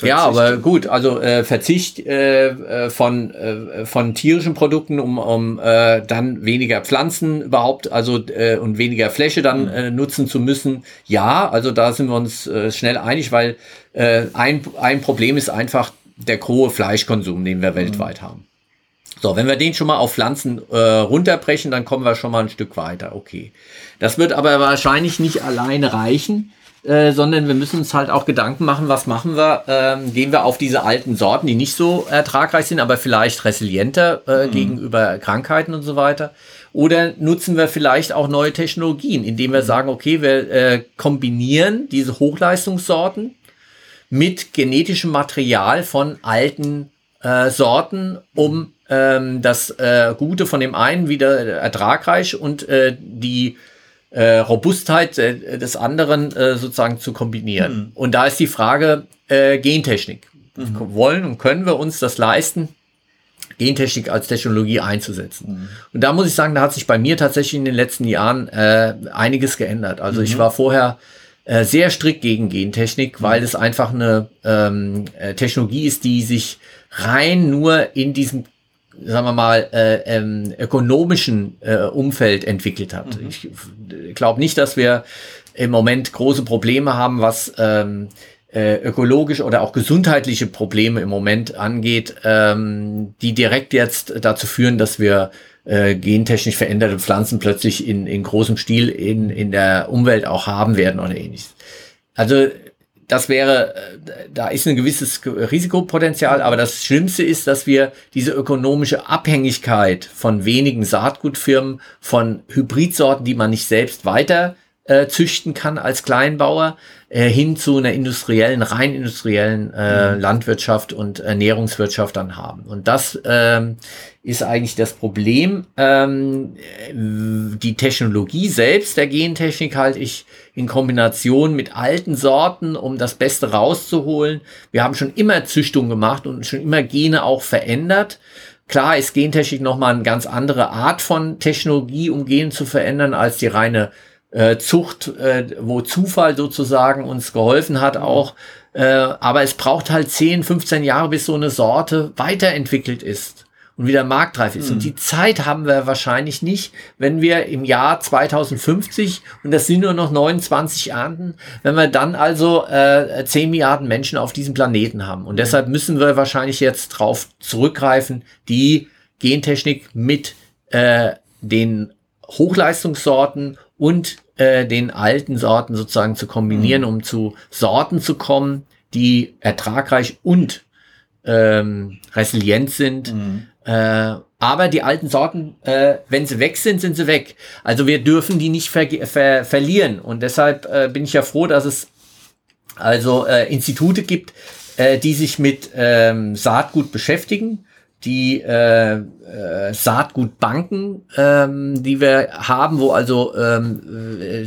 Ja, aber gut, also äh, Verzicht äh, äh, von, äh, von tierischen Produkten, um, um äh, dann weniger Pflanzen überhaupt, also äh, und weniger Fläche dann mhm. äh, nutzen zu müssen. Ja, also da sind wir uns äh, schnell einig, weil äh, ein, ein Problem ist einfach der hohe Fleischkonsum, den wir mhm. weltweit haben. So, wenn wir den schon mal auf Pflanzen äh, runterbrechen, dann kommen wir schon mal ein Stück weiter. Okay. Das wird aber wahrscheinlich nicht alleine reichen, äh, sondern wir müssen uns halt auch Gedanken machen, was machen wir? Ähm, gehen wir auf diese alten Sorten, die nicht so ertragreich sind, aber vielleicht resilienter äh, mhm. gegenüber Krankheiten und so weiter. Oder nutzen wir vielleicht auch neue Technologien, indem wir mhm. sagen, okay, wir äh, kombinieren diese Hochleistungssorten mit genetischem Material von alten äh, Sorten, um ähm, das äh, Gute von dem einen wieder ertragreich und äh, die äh, Robustheit äh, des anderen äh, sozusagen zu kombinieren. Mhm. Und da ist die Frage äh, Gentechnik. Mhm. Wollen und können wir uns das leisten, Gentechnik als Technologie einzusetzen? Mhm. Und da muss ich sagen, da hat sich bei mir tatsächlich in den letzten Jahren äh, einiges geändert. Also ich mhm. war vorher äh, sehr strikt gegen Gentechnik, weil es einfach eine ähm, äh, Technologie ist, die sich rein nur in diesem sagen wir mal, äh, ähm, ökonomischen äh, Umfeld entwickelt hat. Mhm. Ich glaube nicht, dass wir im Moment große Probleme haben, was ähm, äh, ökologisch oder auch gesundheitliche Probleme im Moment angeht, ähm, die direkt jetzt dazu führen, dass wir äh, gentechnisch veränderte Pflanzen plötzlich in, in großem Stil in, in der Umwelt auch haben werden oder ähnliches. Also das wäre, äh, da ist ein gewisses Risikopotenzial, aber das Schlimmste ist, dass wir diese ökonomische Abhängigkeit von wenigen Saatgutfirmen, von Hybridsorten, die man nicht selbst weiter äh, züchten kann als Kleinbauer, äh, hin zu einer industriellen, rein industriellen äh, mhm. Landwirtschaft und Ernährungswirtschaft dann haben. Und das ähm, ist eigentlich das Problem. Ähm, die Technologie selbst der Gentechnik halte ich in Kombination mit alten Sorten, um das Beste rauszuholen. Wir haben schon immer Züchtung gemacht und schon immer Gene auch verändert. Klar ist Gentechnik nochmal eine ganz andere Art von Technologie, um Gene zu verändern, als die reine äh, Zucht, äh, wo Zufall sozusagen uns geholfen hat auch. Äh, aber es braucht halt 10, 15 Jahre, bis so eine Sorte weiterentwickelt ist und wieder marktreif ist. Mhm. Und die Zeit haben wir wahrscheinlich nicht, wenn wir im Jahr 2050, und das sind nur noch 29 Ernten, wenn wir dann also äh, 10 Milliarden Menschen auf diesem Planeten haben. Und mhm. deshalb müssen wir wahrscheinlich jetzt drauf zurückgreifen, die Gentechnik mit äh, den Hochleistungssorten und äh, den alten Sorten sozusagen zu kombinieren, mhm. um zu Sorten zu kommen, die ertragreich und ähm, resilient sind. Mhm. Äh, aber die alten Sorten, äh, wenn sie weg sind, sind sie weg. Also wir dürfen die nicht ver ver verlieren. Und deshalb äh, bin ich ja froh, dass es also äh, Institute gibt, äh, die sich mit ähm, Saatgut beschäftigen die äh, äh, Saatgutbanken, ähm, die wir haben, wo also ähm, äh,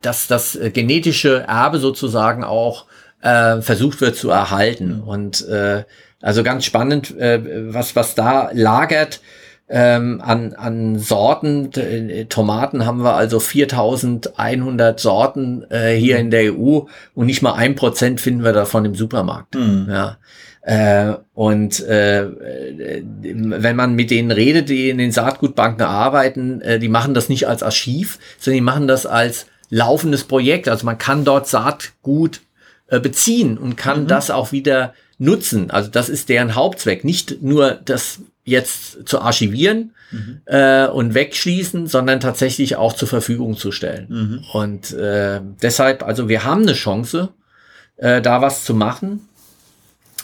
dass das genetische Erbe sozusagen auch äh, versucht wird zu erhalten. Und äh, also ganz spannend, äh, was was da lagert. ähm, an, an Sorten. Tomaten haben wir also 4100 Sorten äh, hier in der EU und nicht mal ein Prozent finden wir davon im Supermarkt. Mhm. Ja. Äh, und äh, wenn man mit denen redet, die in den Saatgutbanken arbeiten, äh, die machen das nicht als Archiv, sondern die machen das als laufendes Projekt. Also man kann dort Saatgut äh, beziehen und kann mhm. das auch wieder nutzen. Also das ist deren Hauptzweck. Nicht nur das jetzt zu archivieren mhm. äh, und wegschließen, sondern tatsächlich auch zur Verfügung zu stellen. Mhm. Und äh, deshalb, also wir haben eine Chance, äh, da was zu machen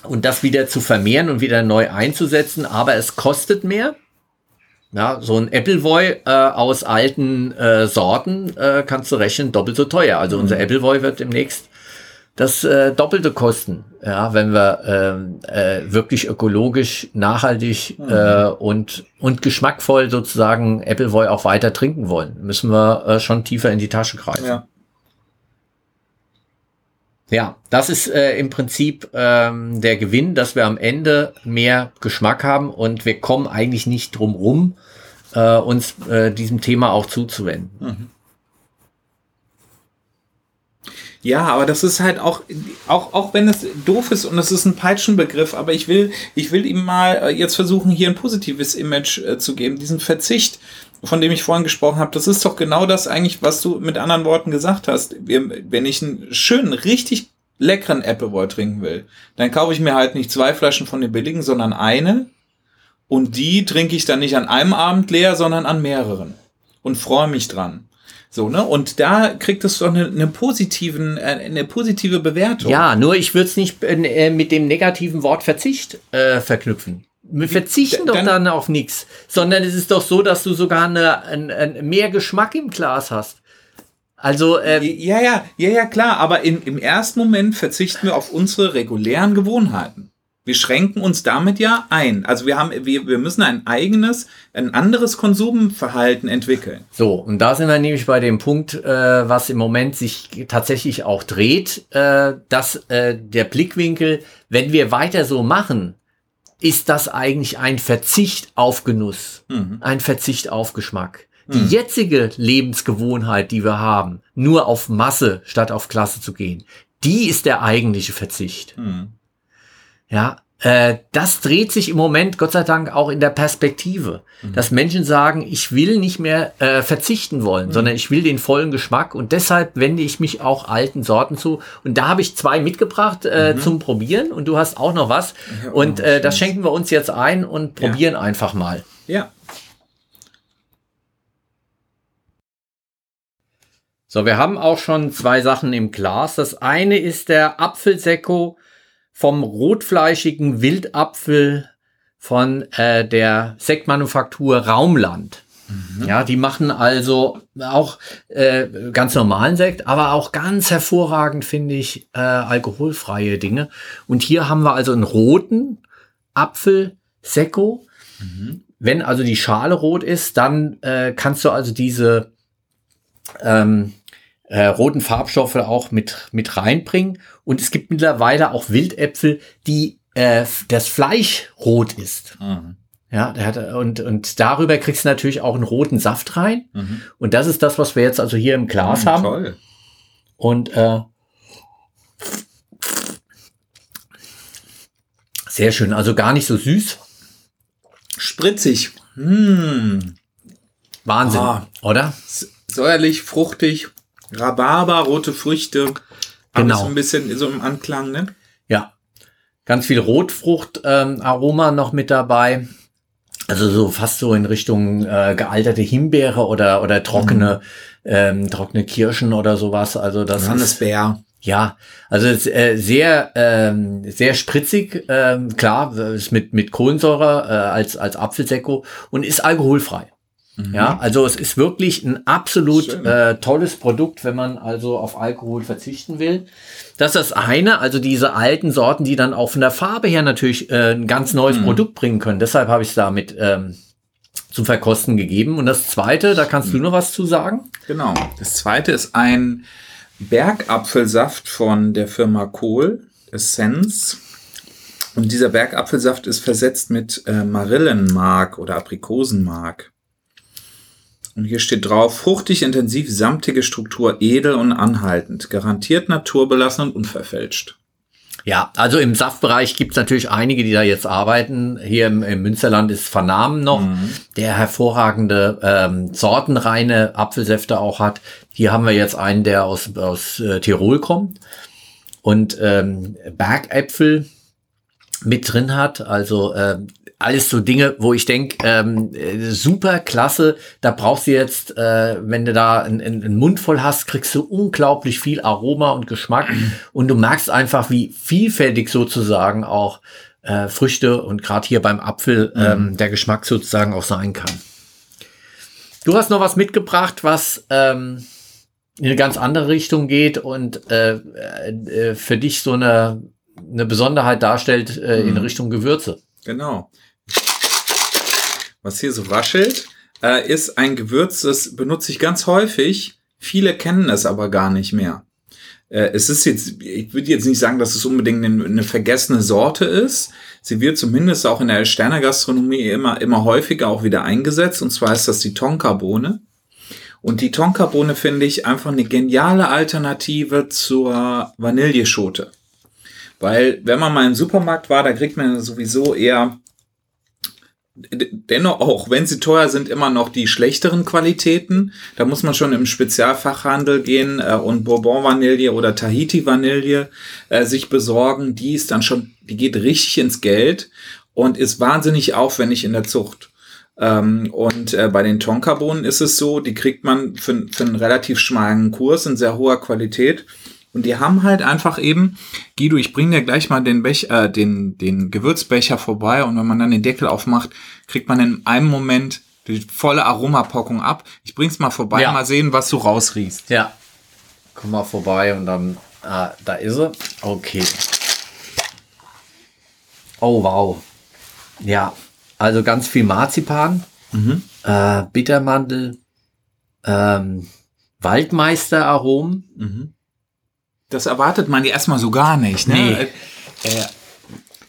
und das wieder zu vermehren und wieder neu einzusetzen, aber es kostet mehr. Ja, so ein Appleboy äh, aus alten äh, Sorten äh, kannst du rechnen, doppelt so teuer. Also mhm. unser Appleboy wird demnächst das äh, Doppelte kosten, ja, wenn wir ähm, äh, wirklich ökologisch, nachhaltig mhm. äh, und, und geschmackvoll sozusagen Appleboy auch weiter trinken wollen, müssen wir äh, schon tiefer in die Tasche greifen. Ja. Ja, das ist äh, im Prinzip ähm, der Gewinn, dass wir am Ende mehr Geschmack haben und wir kommen eigentlich nicht drum rum, äh, uns äh, diesem Thema auch zuzuwenden. Mhm. Ja, aber das ist halt auch, auch, auch wenn es doof ist und es ist ein Peitschenbegriff, aber ich will, ich will ihm mal äh, jetzt versuchen, hier ein positives Image äh, zu geben. Diesen Verzicht, von dem ich vorhin gesprochen habe, das ist doch genau das eigentlich, was du mit anderen Worten gesagt hast. Wenn ich einen schönen, richtig leckeren Appleboy trinken will, dann kaufe ich mir halt nicht zwei Flaschen von den billigen, sondern eine. Und die trinke ich dann nicht an einem Abend leer, sondern an mehreren. Und freue mich dran. So, ne? Und da kriegt es doch eine, eine, positiven, äh, eine positive Bewertung. Ja, nur ich würde es nicht äh, mit dem negativen Wort Verzicht äh, verknüpfen. Wir verzichten doch dann, dann auf nichts, sondern es ist doch so, dass du sogar eine, ein, ein mehr Geschmack im Glas hast. Also äh, ja, ja, ja, ja, klar. Aber in, im ersten Moment verzichten wir auf unsere regulären Gewohnheiten. Wir schränken uns damit ja ein. Also wir haben, wir, wir müssen ein eigenes, ein anderes Konsumverhalten entwickeln. So, und da sind wir nämlich bei dem Punkt, äh, was im Moment sich tatsächlich auch dreht, äh, dass äh, der Blickwinkel, wenn wir weiter so machen, ist das eigentlich ein Verzicht auf Genuss, mhm. ein Verzicht auf Geschmack. Die mhm. jetzige Lebensgewohnheit, die wir haben, nur auf Masse statt auf Klasse zu gehen, die ist der eigentliche Verzicht. Mhm. Ja, äh, das dreht sich im Moment, Gott sei Dank, auch in der Perspektive, mhm. dass Menschen sagen, ich will nicht mehr äh, verzichten wollen, mhm. sondern ich will den vollen Geschmack und deshalb wende ich mich auch alten Sorten zu. Und da habe ich zwei mitgebracht äh, mhm. zum Probieren und du hast auch noch was. Und äh, das schenken wir uns jetzt ein und probieren ja. einfach mal. Ja. So, wir haben auch schon zwei Sachen im Glas. Das eine ist der Apfelsekko vom rotfleischigen Wildapfel von äh, der Sektmanufaktur Raumland. Mhm. Ja, die machen also auch äh, ganz normalen Sekt, aber auch ganz hervorragend finde ich äh, alkoholfreie Dinge. Und hier haben wir also einen roten Apfel Sekko. Mhm. Wenn also die Schale rot ist, dann äh, kannst du also diese ähm, äh, roten Farbstoffe auch mit, mit reinbringen. Und es gibt mittlerweile auch Wildäpfel, die äh, das Fleisch rot ist. Mhm. Ja, der hat, und, und darüber kriegst du natürlich auch einen roten Saft rein. Mhm. Und das ist das, was wir jetzt also hier im Glas mhm, haben. Toll. Und äh, sehr schön, also gar nicht so süß. Spritzig. Mmh. Wahnsinn, ah, oder? Säuerlich, fruchtig. Rhabarber, rote Früchte. Genau. So ein bisschen so im Anklang, ne? Ja. Ganz viel Rotfrucht-Aroma ähm, noch mit dabei. Also so fast so in Richtung äh, gealterte Himbeere oder oder trockene mhm. ähm, trockene Kirschen oder sowas. Also das Johannisbeer. Ja, also äh, sehr ähm, sehr spritzig, ähm, klar, ist mit mit Kohlensäure äh, als als Apfelsekko und ist alkoholfrei. Mhm. Ja, also es ist wirklich ein absolut äh, tolles Produkt, wenn man also auf Alkohol verzichten will. Das ist das eine, also diese alten Sorten, die dann auch von der Farbe her natürlich äh, ein ganz neues mhm. Produkt bringen können. Deshalb habe ich es damit ähm, zum Verkosten gegeben. Und das zweite, da kannst mhm. du noch was zu sagen? Genau. Das zweite ist ein Bergapfelsaft von der Firma Kohl, Essence. Und dieser Bergapfelsaft ist versetzt mit äh, Marillenmark oder Aprikosenmark. Und hier steht drauf, fruchtig, intensiv, samtige Struktur, edel und anhaltend, garantiert naturbelassen und unverfälscht. Ja, also im Saftbereich gibt es natürlich einige, die da jetzt arbeiten. Hier im, im Münsterland ist Vernahmen noch, mhm. der hervorragende ähm, sortenreine Apfelsäfte auch hat. Hier haben wir jetzt einen, der aus, aus äh, Tirol kommt und ähm, Bergäpfel mit drin hat. Also äh, alles so Dinge, wo ich denke, ähm, super klasse, da brauchst du jetzt, äh, wenn du da einen, einen Mund voll hast, kriegst du unglaublich viel Aroma und Geschmack und du merkst einfach, wie vielfältig sozusagen auch äh, Früchte und gerade hier beim Apfel ähm, mhm. der Geschmack sozusagen auch sein kann. Du hast noch was mitgebracht, was ähm, in eine ganz andere Richtung geht und äh, äh, für dich so eine, eine Besonderheit darstellt äh, in mhm. Richtung Gewürze. Genau. Was hier so raschelt, äh, ist ein Gewürz, das benutze ich ganz häufig. Viele kennen es aber gar nicht mehr. Äh, es ist jetzt, ich würde jetzt nicht sagen, dass es unbedingt eine, eine, vergessene Sorte ist. Sie wird zumindest auch in der Sternegastronomie immer, immer häufiger auch wieder eingesetzt. Und zwar ist das die Tonkabohne. Und die Tonkabohne finde ich einfach eine geniale Alternative zur Vanilleschote. Weil, wenn man mal im Supermarkt war, da kriegt man sowieso eher dennoch auch, wenn sie teuer sind, immer noch die schlechteren Qualitäten. Da muss man schon im Spezialfachhandel gehen äh, und Bourbon Vanille oder Tahiti Vanille äh, sich besorgen. Die ist dann schon, die geht richtig ins Geld und ist wahnsinnig aufwendig in der Zucht. Ähm, und äh, bei den Tonkabohnen ist es so, die kriegt man für, für einen relativ schmalen Kurs in sehr hoher Qualität. Und die haben halt einfach eben, Guido, ich bring dir gleich mal den, Bech, äh, den, den Gewürzbecher vorbei und wenn man dann den Deckel aufmacht, kriegt man in einem Moment die volle Aromapackung ab. Ich bring's mal vorbei, ja. mal sehen, was du rausriechst. Ja. Komm mal vorbei und dann, ah, da ist sie. Okay. Oh, wow. Ja, also ganz viel Marzipan, mhm. äh, Bittermandel, ähm, Waldmeisteraromen. Mhm. Das erwartet man ja erstmal so gar nicht. Ne? Nee. Äh, äh,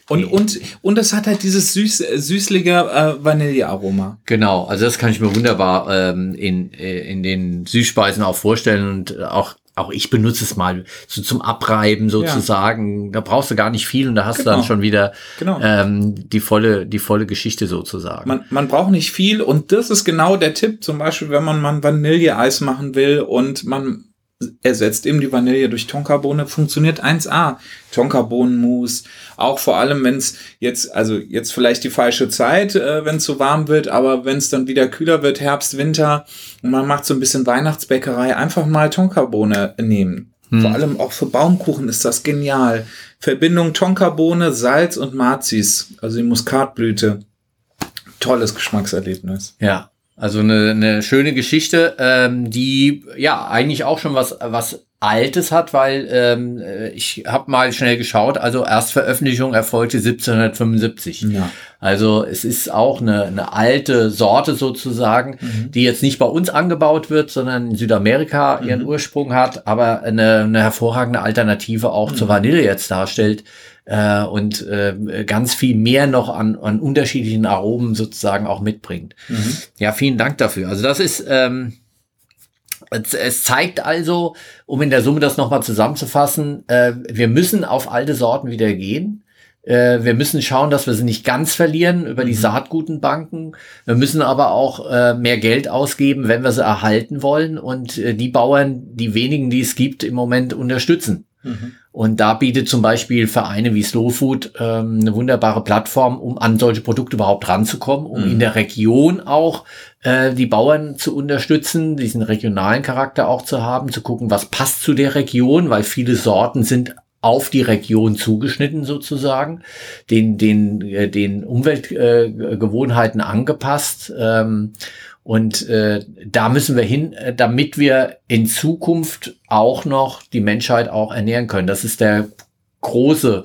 und, und, und das hat halt dieses süß, süßliche äh, Vanillearoma. Genau, also das kann ich mir wunderbar ähm, in, äh, in den Süßspeisen auch vorstellen und auch auch ich benutze es mal so zum Abreiben sozusagen. Ja. Da brauchst du gar nicht viel und da hast genau. du dann genau. schon wieder genau. ähm, die volle die volle Geschichte sozusagen. Man, man braucht nicht viel und das ist genau der Tipp. Zum Beispiel, wenn man mal Vanilleeis machen will und man ersetzt eben die Vanille durch Tonkabohne, funktioniert 1A. Tonkabohnenmus, auch vor allem, wenn es jetzt, also jetzt vielleicht die falsche Zeit, äh, wenn es so warm wird, aber wenn es dann wieder kühler wird, Herbst, Winter, und man macht so ein bisschen Weihnachtsbäckerei, einfach mal Tonkabohne nehmen. Hm. Vor allem auch für Baumkuchen ist das genial. Verbindung Tonkabohne, Salz und Mazis, also die Muskatblüte. Tolles Geschmackserlebnis. Ja, also eine, eine schöne Geschichte, ähm, die ja eigentlich auch schon was was Altes hat, weil ähm, ich habe mal schnell geschaut. Also Erstveröffentlichung erfolgte 1775. Ja. Also es ist auch eine, eine alte Sorte sozusagen, mhm. die jetzt nicht bei uns angebaut wird, sondern in Südamerika ihren mhm. Ursprung hat, aber eine, eine hervorragende Alternative auch mhm. zur Vanille jetzt darstellt äh, und äh, ganz viel mehr noch an, an unterschiedlichen Aromen sozusagen auch mitbringt. Mhm. Ja, vielen Dank dafür. Also das ist ähm, es, zeigt also, um in der Summe das nochmal zusammenzufassen, äh, wir müssen auf alte Sorten wieder gehen. Äh, wir müssen schauen, dass wir sie nicht ganz verlieren über die mhm. Saatgutenbanken. Wir müssen aber auch äh, mehr Geld ausgeben, wenn wir sie erhalten wollen und äh, die Bauern, die wenigen, die es gibt, im Moment unterstützen. Mhm. Und da bietet zum Beispiel Vereine wie Slow Food ähm, eine wunderbare Plattform, um an solche Produkte überhaupt ranzukommen, um mhm. in der Region auch äh, die Bauern zu unterstützen, diesen regionalen Charakter auch zu haben, zu gucken, was passt zu der Region, weil viele Sorten sind auf die Region zugeschnitten sozusagen, den, den, äh, den Umweltgewohnheiten äh, angepasst. Ähm, und äh, da müssen wir hin, äh, damit wir in Zukunft auch noch die Menschheit auch ernähren können. Das ist der große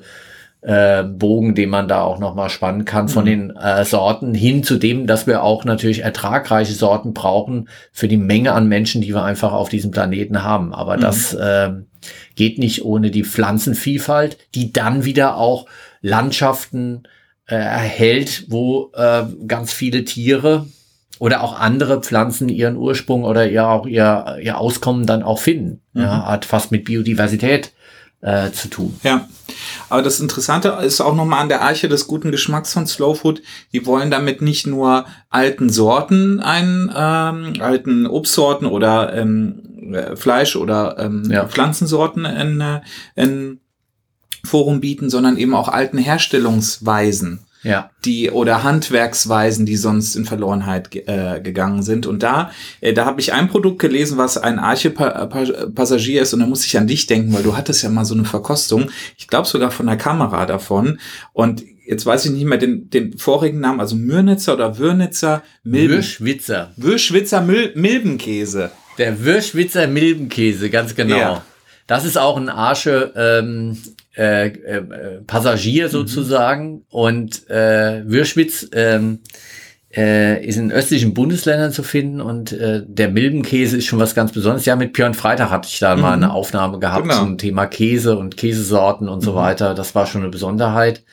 äh, Bogen, den man da auch noch mal spannen kann von mhm. den äh, Sorten hin zu dem, dass wir auch natürlich ertragreiche Sorten brauchen für die Menge an Menschen, die wir einfach auf diesem Planeten haben. Aber mhm. das äh, geht nicht ohne die Pflanzenvielfalt, die dann wieder auch Landschaften äh, erhält, wo äh, ganz viele Tiere oder auch andere Pflanzen ihren Ursprung oder ihr auch ihr, ihr Auskommen dann auch finden. Mhm. Ja, hat fast mit Biodiversität äh, zu tun. Ja, aber das Interessante ist auch nochmal an der Arche des guten Geschmacks von Slow Food. Die wollen damit nicht nur alten Sorten ein, ähm, alten Obstsorten oder ähm, äh, Fleisch oder ähm, ja. Pflanzensorten in, äh, in Forum bieten, sondern eben auch alten Herstellungsweisen ja. die oder Handwerksweisen, die sonst in Verlorenheit äh, gegangen sind. Und da, äh, da habe ich ein Produkt gelesen, was ein Arche-Passagier ist, und da muss ich an dich denken, weil du hattest ja mal so eine Verkostung, ich glaube sogar von der Kamera davon. Und jetzt weiß ich nicht mehr den, den vorigen Namen, also Mürnitzer oder Würnitzer Milben. Würschwitzer. Würschwitzer Mil Milbenkäse. Der Würschwitzer Milbenkäse, ganz genau. Ja. Das ist auch ein Arsche ähm, äh, äh, Passagier mhm. sozusagen. Mhm. Und äh, Würschwitz ähm, äh, ist in östlichen Bundesländern zu finden und äh, der Milbenkäse ist schon was ganz Besonderes. Ja, mit Björn Freitag hatte ich da mhm. mal eine Aufnahme gehabt genau. zum Thema Käse und Käsesorten und mhm. so weiter. Das war schon eine Besonderheit.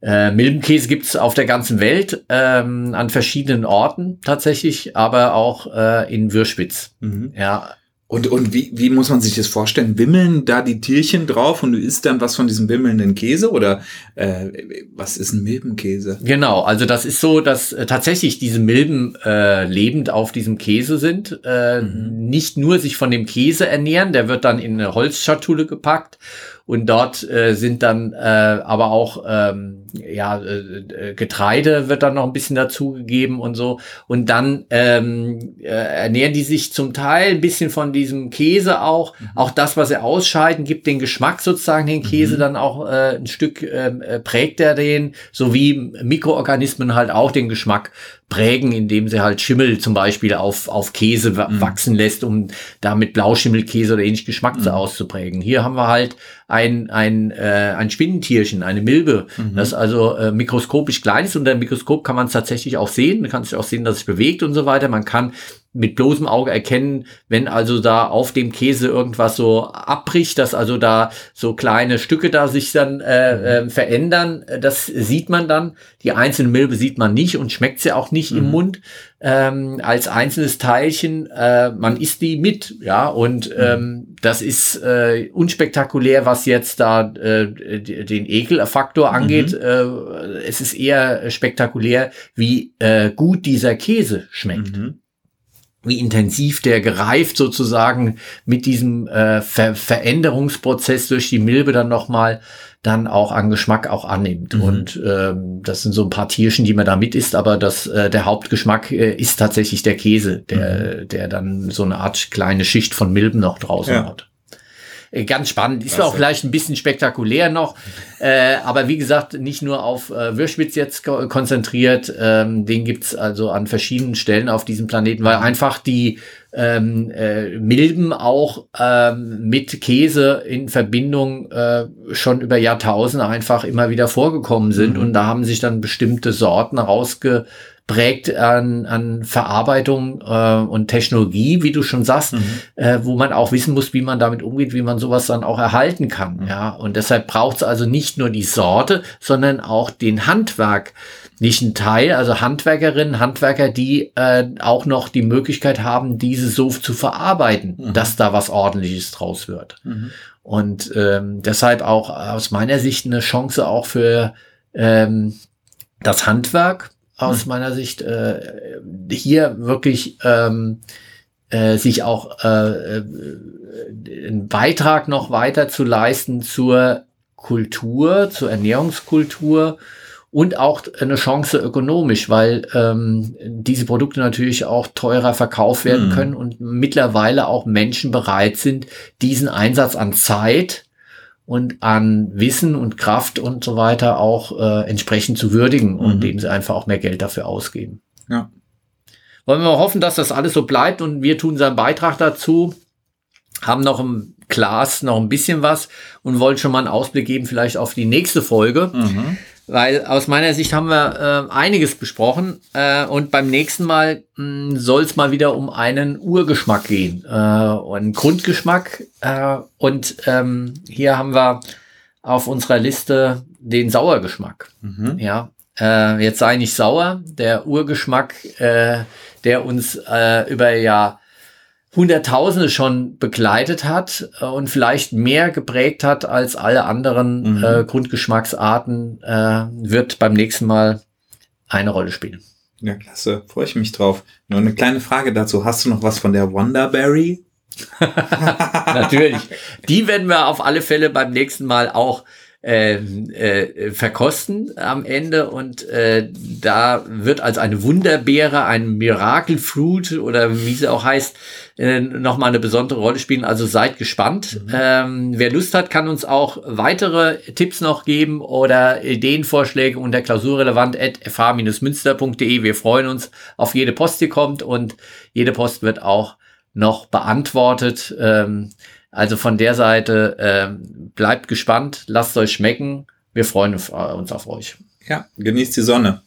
Äh, Milbenkäse gibt's auf der ganzen Welt, ähm, an verschiedenen Orten tatsächlich, aber auch äh, in Würschwitz. Mhm. Ja, und, und wie, wie muss man sich das vorstellen? Wimmeln da die Tierchen drauf und du isst dann was von diesem wimmelnden Käse oder äh, was ist ein Milbenkäse? Genau, also das ist so, dass äh, tatsächlich diese Milben äh, lebend auf diesem Käse sind, äh, mhm. nicht nur sich von dem Käse ernähren, der wird dann in eine Holzschatulle gepackt und dort äh, sind dann äh, aber auch ähm, ja, äh, äh, Getreide wird dann noch ein bisschen dazugegeben und so. Und dann ähm, äh, ernähren die sich zum Teil ein bisschen von diesem Käse auch. Mhm. Auch das, was sie ausscheiden, gibt den Geschmack sozusagen den Käse mhm. dann auch äh, ein Stück ähm, äh, prägt er den, so wie Mikroorganismen halt auch den Geschmack prägen, indem sie halt Schimmel zum Beispiel auf, auf Käse mhm. wachsen lässt, um damit Blauschimmelkäse oder ähnlich Geschmack mhm. auszuprägen. Hier haben wir halt ein, ein, äh, ein Spinnentierchen, eine Milbe, mhm. das also äh, mikroskopisch klein ist. Unter dem Mikroskop kann man es tatsächlich auch sehen. Man kann es auch sehen, dass es bewegt und so weiter. Man kann mit bloßem Auge erkennen, wenn also da auf dem Käse irgendwas so abbricht, dass also da so kleine Stücke da sich dann äh, äh, verändern. Das sieht man dann. Die einzelne Milbe sieht man nicht und schmeckt sie auch nicht mhm. im Mund ähm, als einzelnes Teilchen. Äh, man isst die mit, ja, und mhm. ähm, das ist äh, unspektakulär, was jetzt da äh, den Ekelfaktor angeht. Mhm. Äh, es ist eher spektakulär, wie äh, gut dieser Käse schmeckt. Mhm wie intensiv der gereift sozusagen mit diesem äh, Ver Veränderungsprozess durch die Milbe dann nochmal dann auch an Geschmack auch annimmt. Mhm. Und ähm, das sind so ein paar Tierchen, die man da mit isst, aber das, äh, der Hauptgeschmack äh, ist tatsächlich der Käse, der, mhm. der dann so eine Art kleine Schicht von Milben noch draußen ja. hat. Äh, ganz spannend. Ist auch vielleicht ein bisschen spektakulär noch. Äh, aber wie gesagt, nicht nur auf äh, Würschwitz jetzt konzentriert. Ähm, den gibt's also an verschiedenen Stellen auf diesem Planeten, weil einfach die ähm, äh, Milben auch ähm, mit Käse in Verbindung äh, schon über Jahrtausende einfach immer wieder vorgekommen sind. Mhm. Und da haben sich dann bestimmte Sorten rausge prägt an, an Verarbeitung äh, und Technologie, wie du schon sagst, mhm. äh, wo man auch wissen muss, wie man damit umgeht, wie man sowas dann auch erhalten kann. Mhm. Ja, und deshalb braucht es also nicht nur die Sorte, sondern auch den Handwerk nicht ein Teil, also Handwerkerinnen, Handwerker, die äh, auch noch die Möglichkeit haben, diese so zu verarbeiten, mhm. dass da was ordentliches draus wird. Mhm. Und ähm, deshalb auch aus meiner Sicht eine Chance auch für ähm, das Handwerk, aus hm. meiner Sicht äh, hier wirklich ähm, äh, sich auch äh, äh, einen Beitrag noch weiter zu leisten zur Kultur, zur Ernährungskultur und auch eine Chance ökonomisch, weil ähm, diese Produkte natürlich auch teurer verkauft werden mhm. können und mittlerweile auch Menschen bereit sind, diesen Einsatz an Zeit und an Wissen und Kraft und so weiter auch äh, entsprechend zu würdigen mhm. und indem sie einfach auch mehr Geld dafür ausgeben. Ja. Wollen wir hoffen, dass das alles so bleibt und wir tun seinen Beitrag dazu, haben noch im Glas noch ein bisschen was und wollen schon mal einen Ausblick geben, vielleicht auf die nächste Folge. Mhm. Weil aus meiner Sicht haben wir äh, einiges besprochen äh, und beim nächsten Mal hm, soll es mal wieder um einen Urgeschmack gehen, äh, einen Grundgeschmack. Äh, und ähm, hier haben wir auf unserer Liste den Sauergeschmack. Mhm. Ja, äh, jetzt sei nicht sauer, der Urgeschmack, äh, der uns äh, über ja Hunderttausende schon begleitet hat äh, und vielleicht mehr geprägt hat als alle anderen mhm. äh, Grundgeschmacksarten, äh, wird beim nächsten Mal eine Rolle spielen. Ja, klasse. Freue ich mich drauf. Nur eine kleine Frage dazu. Hast du noch was von der Wonderberry? Natürlich. Die werden wir auf alle Fälle beim nächsten Mal auch äh, äh, verkosten am Ende und äh, da wird als eine Wunderbeere, ein Miracle Fruit oder wie sie auch heißt, äh, nochmal eine besondere Rolle spielen. Also seid gespannt. Mhm. Ähm, wer Lust hat, kann uns auch weitere Tipps noch geben oder Ideenvorschläge unter klausurrelevant.fh-münster.de. Wir freuen uns auf jede Post, die kommt und jede Post wird auch noch beantwortet. Ähm, also von der Seite äh, bleibt gespannt, lasst euch schmecken. Wir freuen uns auf euch. Ja, genießt die Sonne.